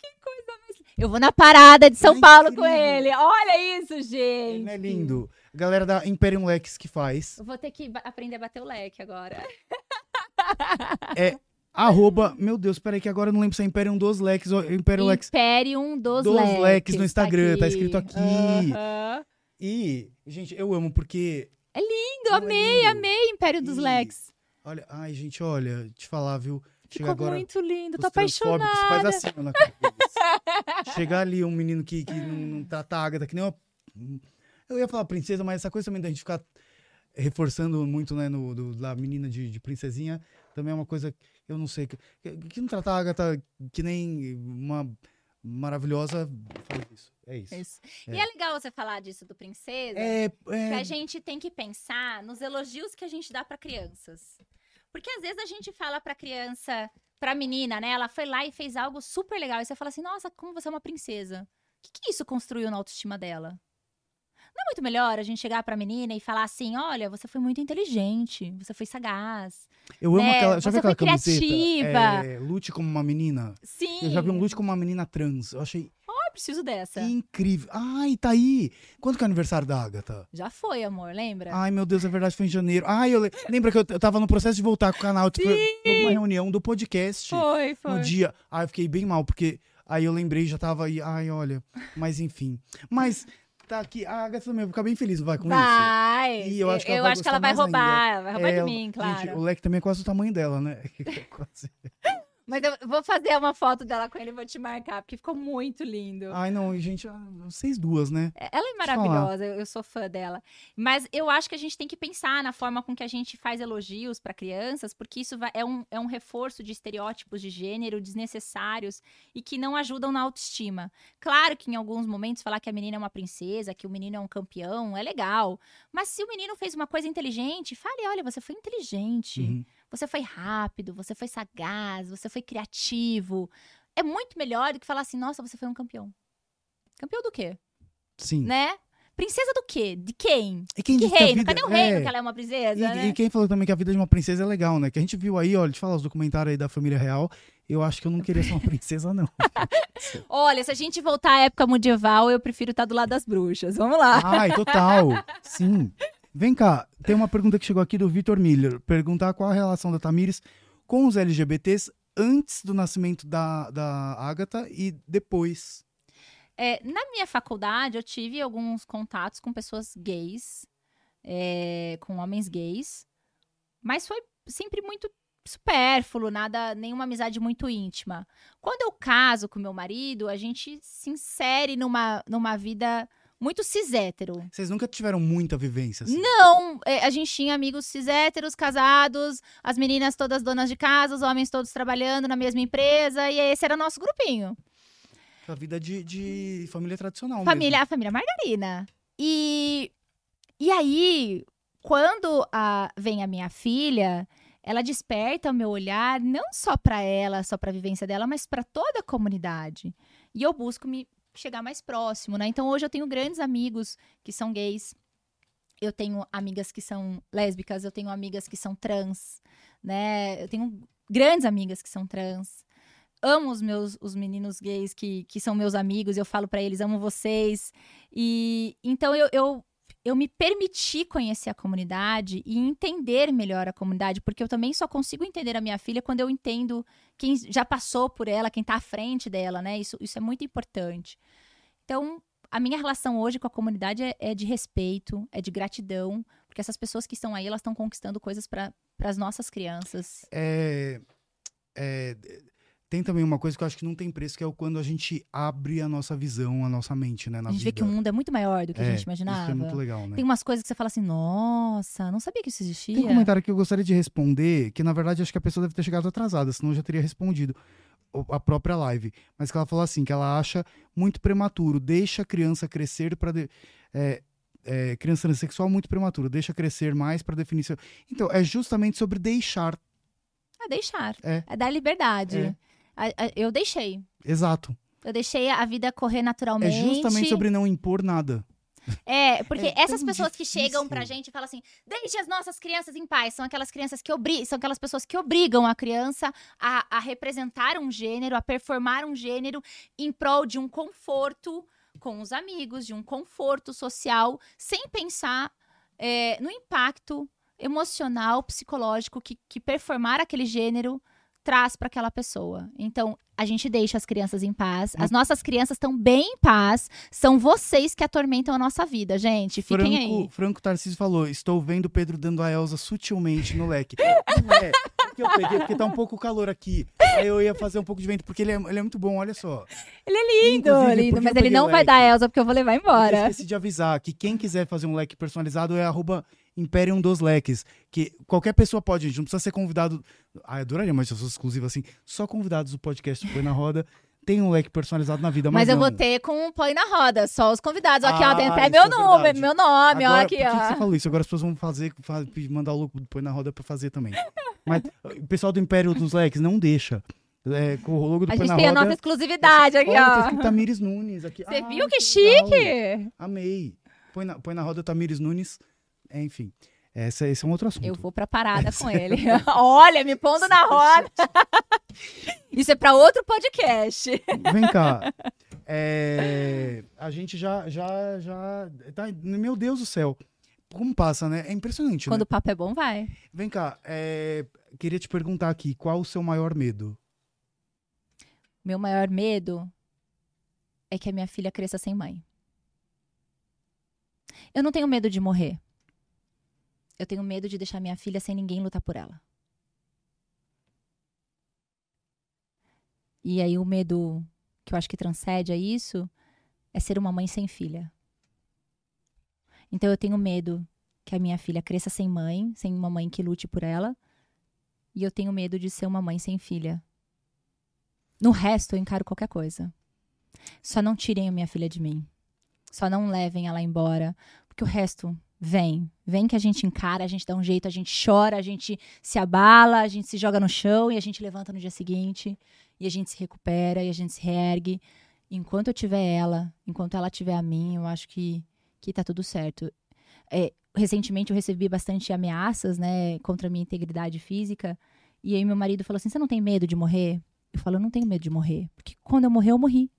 Que coisa mais... Eu vou na parada de São É Paulo com ele. Olha isso, gente. não é lindo. Galera da Imperium Lex que faz. Eu vou ter que aprender a bater o leque agora. Arroba, meu Deus, peraí que agora eu não lembro se é Imperium dos Lex ou Imperium Lex. Imperium dos, Dos leques. leques no Instagram, tá escrito aqui. Aham. E, gente, eu amo porque. Lindo, Não é amei, lindo? amei Império dos E- Leques. Olha, ai, gente, olha, te falar, viu? Ficou agora muito lindo, tô apaixonada. faz assim na deles. Chegar ali um menino que, que não, não trata a Agatha que nem uma... Eu ia falar princesa, mas essa coisa também da gente ficar reforçando muito, né, no, do, da menina de, de princesinha, também é uma coisa, que eu não sei, que, que não trata a Agatha que nem uma maravilhosa, faz isso. É isso. Isso. É. E é legal você falar disso do princesa, É, que a é, gente tem que pensar nos elogios que a gente dá pra crianças. Porque às vezes a gente fala pra criança, pra menina, né? Ela foi lá e fez algo super legal. E você fala assim: nossa, como você é uma princesa. O que, que isso construiu na autoestima dela? Não é muito melhor a gente chegar pra menina e falar assim: olha, você foi muito inteligente, você foi sagaz. eu amo né, aquela, já você aquela foi camiseta? criativa. É, lute como uma menina. Sim. Eu já vi um lute como uma menina trans. Eu achei preciso dessa. incrível. Ai, tá aí. Quando que é o aniversário da Agatha? Já foi, amor, lembra? Ai, meu Deus, é verdade, foi em janeiro. Ai, eu le... lembra que eu, eu tava no processo de voltar com o canal, tipo, uma reunião do podcast foi, foi. no dia. Ai, eu fiquei bem mal, porque aí eu lembrei, já tava aí, ai, olha, mas enfim. Mas tá aqui, a Agatha também vai ficar bem feliz, vai com isso. Vai. E eu acho que ela vai acho que ela vai roubar. Vai roubar É, de mim, claro. Gente, o leque também é quase o tamanho dela, né? Quase. Mas eu vou fazer uma foto dela com ele e vou te marcar, porque ficou muito lindo. Ai, não, gente, ah, vocês duas, né? Ela é maravilhosa, eu eu sou fã dela. Mas eu acho que a gente tem que pensar na forma com que a gente faz elogios para crianças, porque isso vai- é, um, é um reforço de estereótipos de gênero desnecessários e que não ajudam na autoestima. Claro que em alguns momentos falar que a menina é uma princesa, que o menino é um campeão, é legal. Mas se o menino fez uma coisa inteligente, fale: olha, você foi inteligente. Uhum. Você foi rápido, você foi sagaz, você foi criativo. É muito melhor do que falar assim, nossa, você foi um campeão. Campeão do quê? Sim. Né? Princesa do quê? De quem? E quem Que diz que reino? vida- Cadê o reino é, que ela é uma princesa, E, né? e quem falou também que a vida de uma princesa é legal, né? Que a gente viu aí, olha, te falar os documentários aí da família real. Eu acho que eu não queria ser uma princesa, não. Olha, se a gente voltar à época medieval, eu prefiro estar do lado das bruxas. Vamos lá. Ai, total. Sim. Vem cá, tem uma pergunta que chegou aqui do Vitor Miller. Perguntar qual a relação da Tamires com os LGBTs antes do nascimento da, da Agatha e depois. É, na minha faculdade, eu tive alguns contatos com pessoas gays, é, com homens gays, mas foi sempre muito supérfluo, nada, nenhuma amizade muito íntima. Quando eu caso com meu marido, a gente se insere numa, numa vida muito cis hétero. Vocês nunca tiveram muita vivência, assim? Não, é, a gente tinha amigos cis héteros, casados, as meninas todas donas de casa, os homens todos trabalhando na mesma empresa, e esse era o nosso grupinho. A vida de, de família tradicional Família, a família Margarina. E, e aí, quando a- vem a minha filha, ela desperta o meu olhar não só para ela, só para a vivência dela, mas para toda a comunidade. E eu busco me chegar mais próximo, né? Então hoje eu tenho grandes amigos que são gays. Eu tenho amigas que são lésbicas, eu tenho amigas que são trans, né? Eu tenho grandes amigas que são trans. Amo os meus os meninos gays que, que são meus amigos, eu falo pra eles, amo vocês. E então eu, eu, eu me permiti conhecer a comunidade e entender melhor a comunidade, porque eu também só consigo entender a minha filha quando eu entendo quem já passou por ela, quem tá à frente dela, né? Isso, isso é muito importante. Então, a minha relação hoje com a comunidade é, é de respeito, é de gratidão, porque essas pessoas que estão aí, elas estão conquistando coisas para as nossas crianças. É, é, tem também uma coisa que eu acho que não tem preço, que é o quando a gente abre a nossa visão, a nossa mente, né, a gente vê vida. que o mundo é muito maior do que a É, gente imaginava. Isso é muito legal, né? Tem umas coisas que você fala assim, nossa, não sabia que isso existia. Tem um comentário que eu gostaria de responder, que na verdade acho que a pessoa deve ter chegado atrasada, senão eu já teria respondido a própria live. Mas que ela falou assim, que ela acha muito prematuro, deixa a criança crescer para é, é, criança transexual muito prematuro, deixa crescer mais para definir seu... Então, é justamente sobre deixar. É deixar. É. É, dar liberdade. É. A- a- eu deixei. Exato. Eu deixei a vida correr É naturalmente. justamente sobre não impor nada. É, porque É essas pessoas que chegam difícil. pra gente e falam assim: deixe as nossas crianças em paz. São aquelas crianças que obrigam, são aquelas pessoas que obrigam a criança a, a representar um gênero, a performar um gênero em prol de um conforto com os amigos, de um conforto social, sem pensar é, no impacto emocional, psicológico que, que performar aquele gênero traz para aquela pessoa. Então, a gente deixa as crianças em paz. As nossas crianças estão bem em paz. São vocês que atormentam a nossa vida, gente. Fiquem Franco, aí. Franco Tarcísio falou: estou vendo o Pedro dando a Elsa sutilmente no leque. Não é. que eu peguei, porque tá um pouco calor aqui. Aí eu ia fazer um pouco de vento, porque ele é, ele é muito bom, olha só. Ele é lindo, Inclusive, lindo. Mas eu ele não vai dar leque? Elsa, porque eu vou levar Eu embora. esqueci de avisar que quem quiser fazer um leque personalizado é arroba Imperium dos Leques. Que qualquer pessoa pode, gente. Não precisa ser convidado. Ah, eu adoraria, mas eu sou exclusivo assim. Só convidados do podcast Põe na Roda tem um leque personalizado na vida. Mas, Mas eu vou não. ter com um põe na roda, só os convidados. Aqui, ó, tem Ah, até meu é número, meu nome, ó, Agora, aqui, por que, que você ó. falou isso? Agora as pessoas vão fazer, fa- mandar o louco do Põe na Roda pra fazer também. Mas o pessoal do Império dos Leques não deixa. É, com o logo do A gente tem a nossa exclusividade aqui, ó. escrito Tamires Nunes aqui. Você Ah, viu que legal. chique? Amei. Põe na, põe na roda Tamires Nunes. É, enfim, esse, esse é um outro assunto. Eu vou pra parada com ele. Olha, me pondo na roda. Isso é pra outro podcast. Vem cá. É, a gente já, já, já. Tá, meu Deus do céu. Como passa, né? É impressionante, Quando né? o papo é bom, vai. Vem cá. é, queria te perguntar aqui, qual o seu maior medo? Meu maior medo é que a minha filha cresça sem mãe. Eu não tenho medo de morrer. Eu tenho medo de deixar minha filha sem ninguém lutar por ela. E aí o medo que eu acho que transcende a isso é ser uma mãe sem filha. Então eu tenho medo que a minha filha cresça sem mãe, sem uma mãe que lute por ela. E eu tenho medo de ser uma mãe sem filha. No resto, eu encaro qualquer coisa. Só não tirem a minha filha de mim. Só não levem ela embora. Porque o resto vem. Vem que a gente encara, a gente dá um jeito, a gente chora, a gente se abala, a gente se joga no chão e a gente levanta no dia seguinte. E a gente se recupera e a gente se reergue. Enquanto eu tiver ela, enquanto ela tiver a mim, eu acho que, que tá tudo certo. É, recentemente eu recebi bastante ameaças, né, contra a minha integridade física. E aí meu marido falou assim: Você não tem medo de morrer? Eu falo: Eu não tenho medo de morrer. Porque quando eu morrer, eu morri.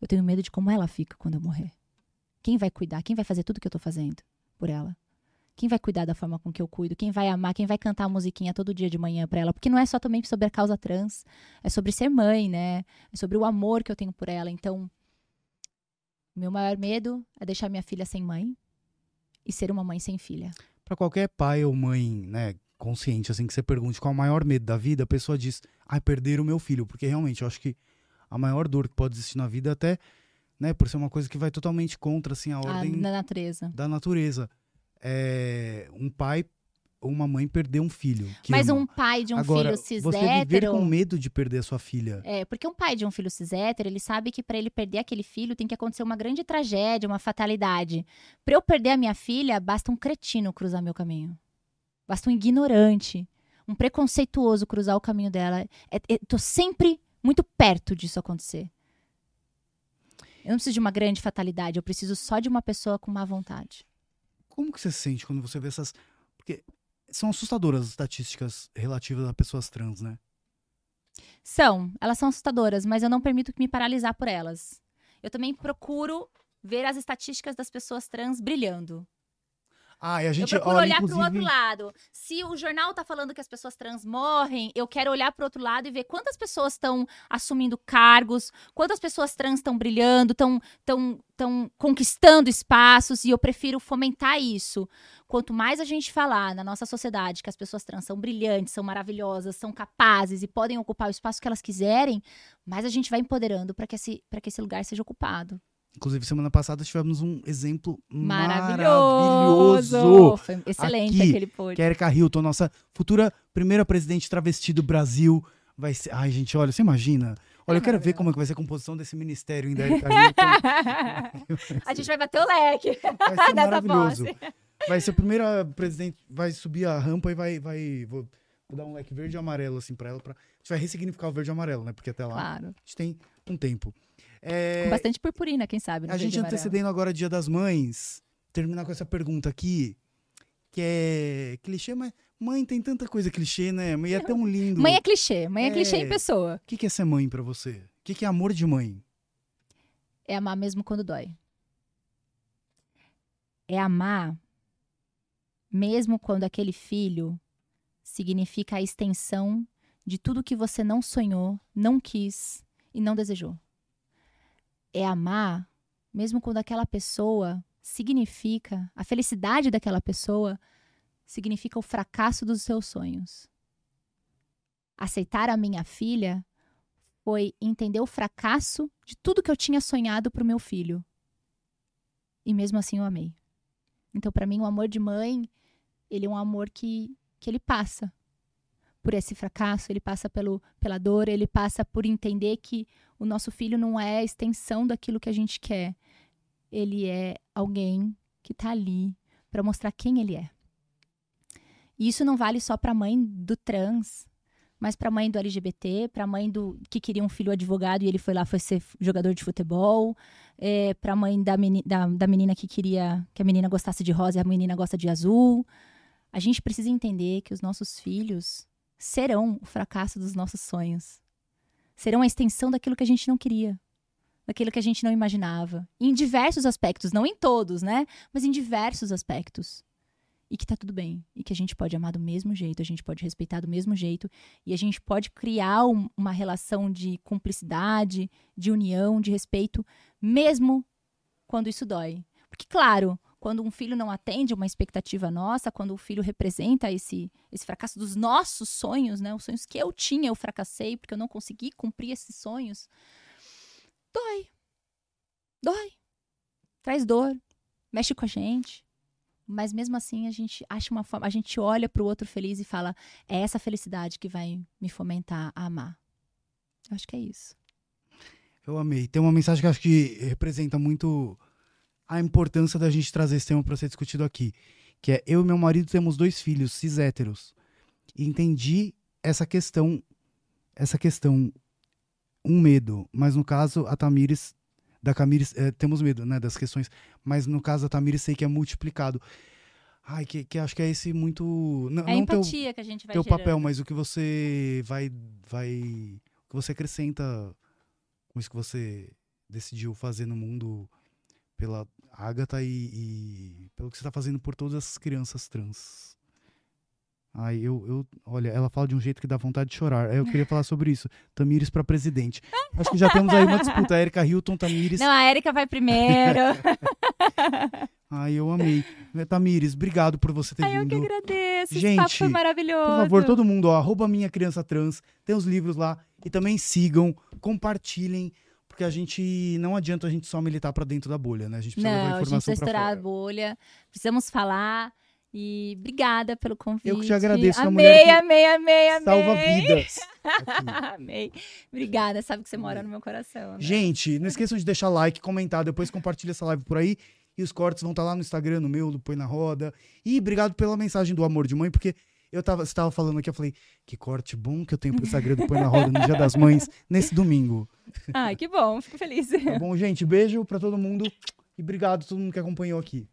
Eu tenho medo de como ela fica quando eu morrer. Quem vai cuidar? Quem vai fazer tudo que eu tô fazendo por ela? Quem vai cuidar da forma com que eu cuido? Quem vai amar? Quem vai cantar a musiquinha todo dia de manhã pra ela? Porque não é só também sobre a causa trans. É sobre ser mãe, né? É sobre o amor que eu tenho por ela. Então, meu maior medo é deixar minha filha sem mãe e ser uma mãe sem filha. Pra qualquer pai ou mãe, né, consciente, assim, que você pergunte qual é o maior medo da vida, a pessoa diz, ai, perder o meu filho. Porque realmente eu acho que a maior dor que pode existir na vida é até, né, por ser uma coisa que vai totalmente contra, assim, a A, ordem na natureza. da natureza. É, um pai ou uma mãe perder um filho. Mas ama. um pai de um Agora, filho cis você viver hétero. com medo de perder a sua filha. É, porque um pai de um filho cis hétero, ele sabe que pra ele perder aquele filho tem que acontecer uma grande tragédia, uma fatalidade. Pra eu perder a minha filha, basta um cretino cruzar meu caminho. Basta um ignorante, um preconceituoso cruzar o caminho dela. É, é, tô sempre muito perto disso acontecer. Eu não preciso de uma grande fatalidade, eu preciso só de uma pessoa com má vontade. Como que você se sente quando você vê essas. Porque são assustadoras as estatísticas relativas a pessoas trans, né? São, elas são assustadoras, mas eu não permito que me paralisar por elas. Eu também procuro ver as estatísticas das pessoas trans brilhando. Ah, e a gente eu procuro olha, olhar inclusive. pro outro lado. Se o jornal tá falando que as pessoas trans morrem, eu quero olhar pro outro lado e ver quantas pessoas estão assumindo cargos, quantas pessoas trans estão brilhando, estão tão, tão conquistando espaços, e eu prefiro fomentar isso. Quanto mais a gente falar na nossa sociedade que as pessoas trans são brilhantes, são maravilhosas, são capazes e podem ocupar o espaço que elas quiserem, mais a gente vai empoderando para que, esse, que esse lugar seja ocupado. Inclusive, semana passada tivemos um exemplo Maravilhoso! maravilhoso. Foi excelente Aqui, aquele post. Que é Erika Hilton, nossa futura primeira presidente travesti do Brasil. Vai ser. Ai, gente, olha, você imagina. Olha, eu quero ver como é que vai ser a composição desse ministério ainda, Erika Hilton. a gente vai bater o leque. Vai ser maravilhoso. posse. Vai ser a primeira presidente, vai subir a rampa e vai. vai vou, vou dar um leque verde e amarelo, assim, pra ela. Pra, a gente vai ressignificar o verde e amarelo, né? Porque até lá Claro. a gente tem um tempo. É, Com bastante purpurina, quem sabe. a gente antecedendo agora Dia das Mães, terminar com essa pergunta aqui, que é clichê, mas mãe tem tanta coisa clichê, né? Mãe é tão lindo. Mãe é clichê. Mãe é, É. clichê em pessoa. O que que é ser mãe pra você? O que que é amor de mãe? É amar mesmo quando dói. É amar mesmo quando aquele filho significa a extensão de tudo que você não sonhou, não quis e não desejou. É amar mesmo quando aquela pessoa significa, a felicidade daquela pessoa significa o fracasso dos seus sonhos. aceitar a minha filha foi entender o fracasso de tudo que eu tinha sonhado para o meu filho. E mesmo assim eu amei. Então, para mim, o amor de mãe, ele é um amor que, que ele passa por esse fracasso, ele passa pelo, pela dor, ele passa por entender que o nosso filho não é a extensão daquilo que a gente quer. Ele é alguém que está ali para mostrar quem ele é. E isso não vale só para a mãe do trans, mas para a mãe do LGBT, para a mãe do que queria um filho advogado e ele foi lá foi ser jogador de futebol, é, para a mãe da, meni, da, da menina que queria que a menina gostasse de rosa e a menina gosta de azul. A gente precisa entender que os nossos filhos serão o fracasso dos nossos sonhos. Serão a extensão daquilo que a gente não queria, daquilo que a gente não imaginava. Em diversos aspectos, não em todos, né? Mas em diversos aspectos e que tá tudo bem. E que a gente pode amar do mesmo jeito, a gente pode respeitar do mesmo jeito. E a gente pode criar um, uma relação de cumplicidade, de união, de respeito, mesmo quando isso dói. Porque, claro, quando um filho não atende uma expectativa nossa, quando o filho representa esse, esse fracasso dos nossos sonhos, né? Os sonhos que eu tinha, eu fracassei porque eu não consegui cumprir esses sonhos. Dói. Dói. Traz dor. Mexe com a gente. Mas mesmo assim, a gente acha uma forma, a gente olha para o outro feliz e fala: é essa felicidade que vai me fomentar a amar. Eu acho que é isso. Eu amei. Tem uma mensagem que acho que representa muito a importância da gente trazer esse tema para ser discutido aqui, que é eu e meu marido temos dois filhos cis héteros. Entendi essa questão, essa questão, um medo, mas no caso a Tamires da Camires, é, temos medo, né, das questões, mas no caso da Tamires sei que é multiplicado. Ai, que, que acho que é esse muito. Não, é a empatia teu, que a gente vai teu gerando. papel, mas o que você vai. vai o que você acrescenta com isso que você decidiu fazer no mundo pela Agatha e, e pelo que você está fazendo por todas as crianças trans. Ai, eu, eu. Olha, ela fala de um jeito que dá vontade de chorar. Eu queria falar sobre isso. Tamires para presidente. Acho que já temos aí uma disputa. Erika Hilton, Tamires. Não, a Erika vai primeiro. Ai, eu amei. Tamires, obrigado por você ter Ai, vindo. Eu que agradeço. Gente, Esse papo foi maravilhoso. Por favor, todo mundo, ó, arroba minha criança trans. Tem os livros lá. E também sigam, compartilhem. Porque a gente não adianta a gente só militar para dentro da bolha, né? A gente precisa não, levar informação fora. a gente precisa estourar a bolha. Precisamos falar. E obrigada pelo convite. Eu que te agradeço. Amei, mulher amei, amei, amei. Salva vidas. amei. Obrigada, sabe que você mora no meu coração. Né? Gente, não esqueçam de deixar like, comentar, depois compartilha essa live por aí. E os cortes vão estar tá lá no Instagram, no meu, do Põe na Roda. E obrigado pela mensagem do amor de mãe, porque eu tava, você tava falando aqui, eu falei, que corte bom que eu tenho pro Instagram do Põe na Roda no Dia das Mães, nesse domingo. Ai, que bom, fico feliz. Tá bom, gente, beijo pra todo mundo. E obrigado a todo mundo que acompanhou aqui.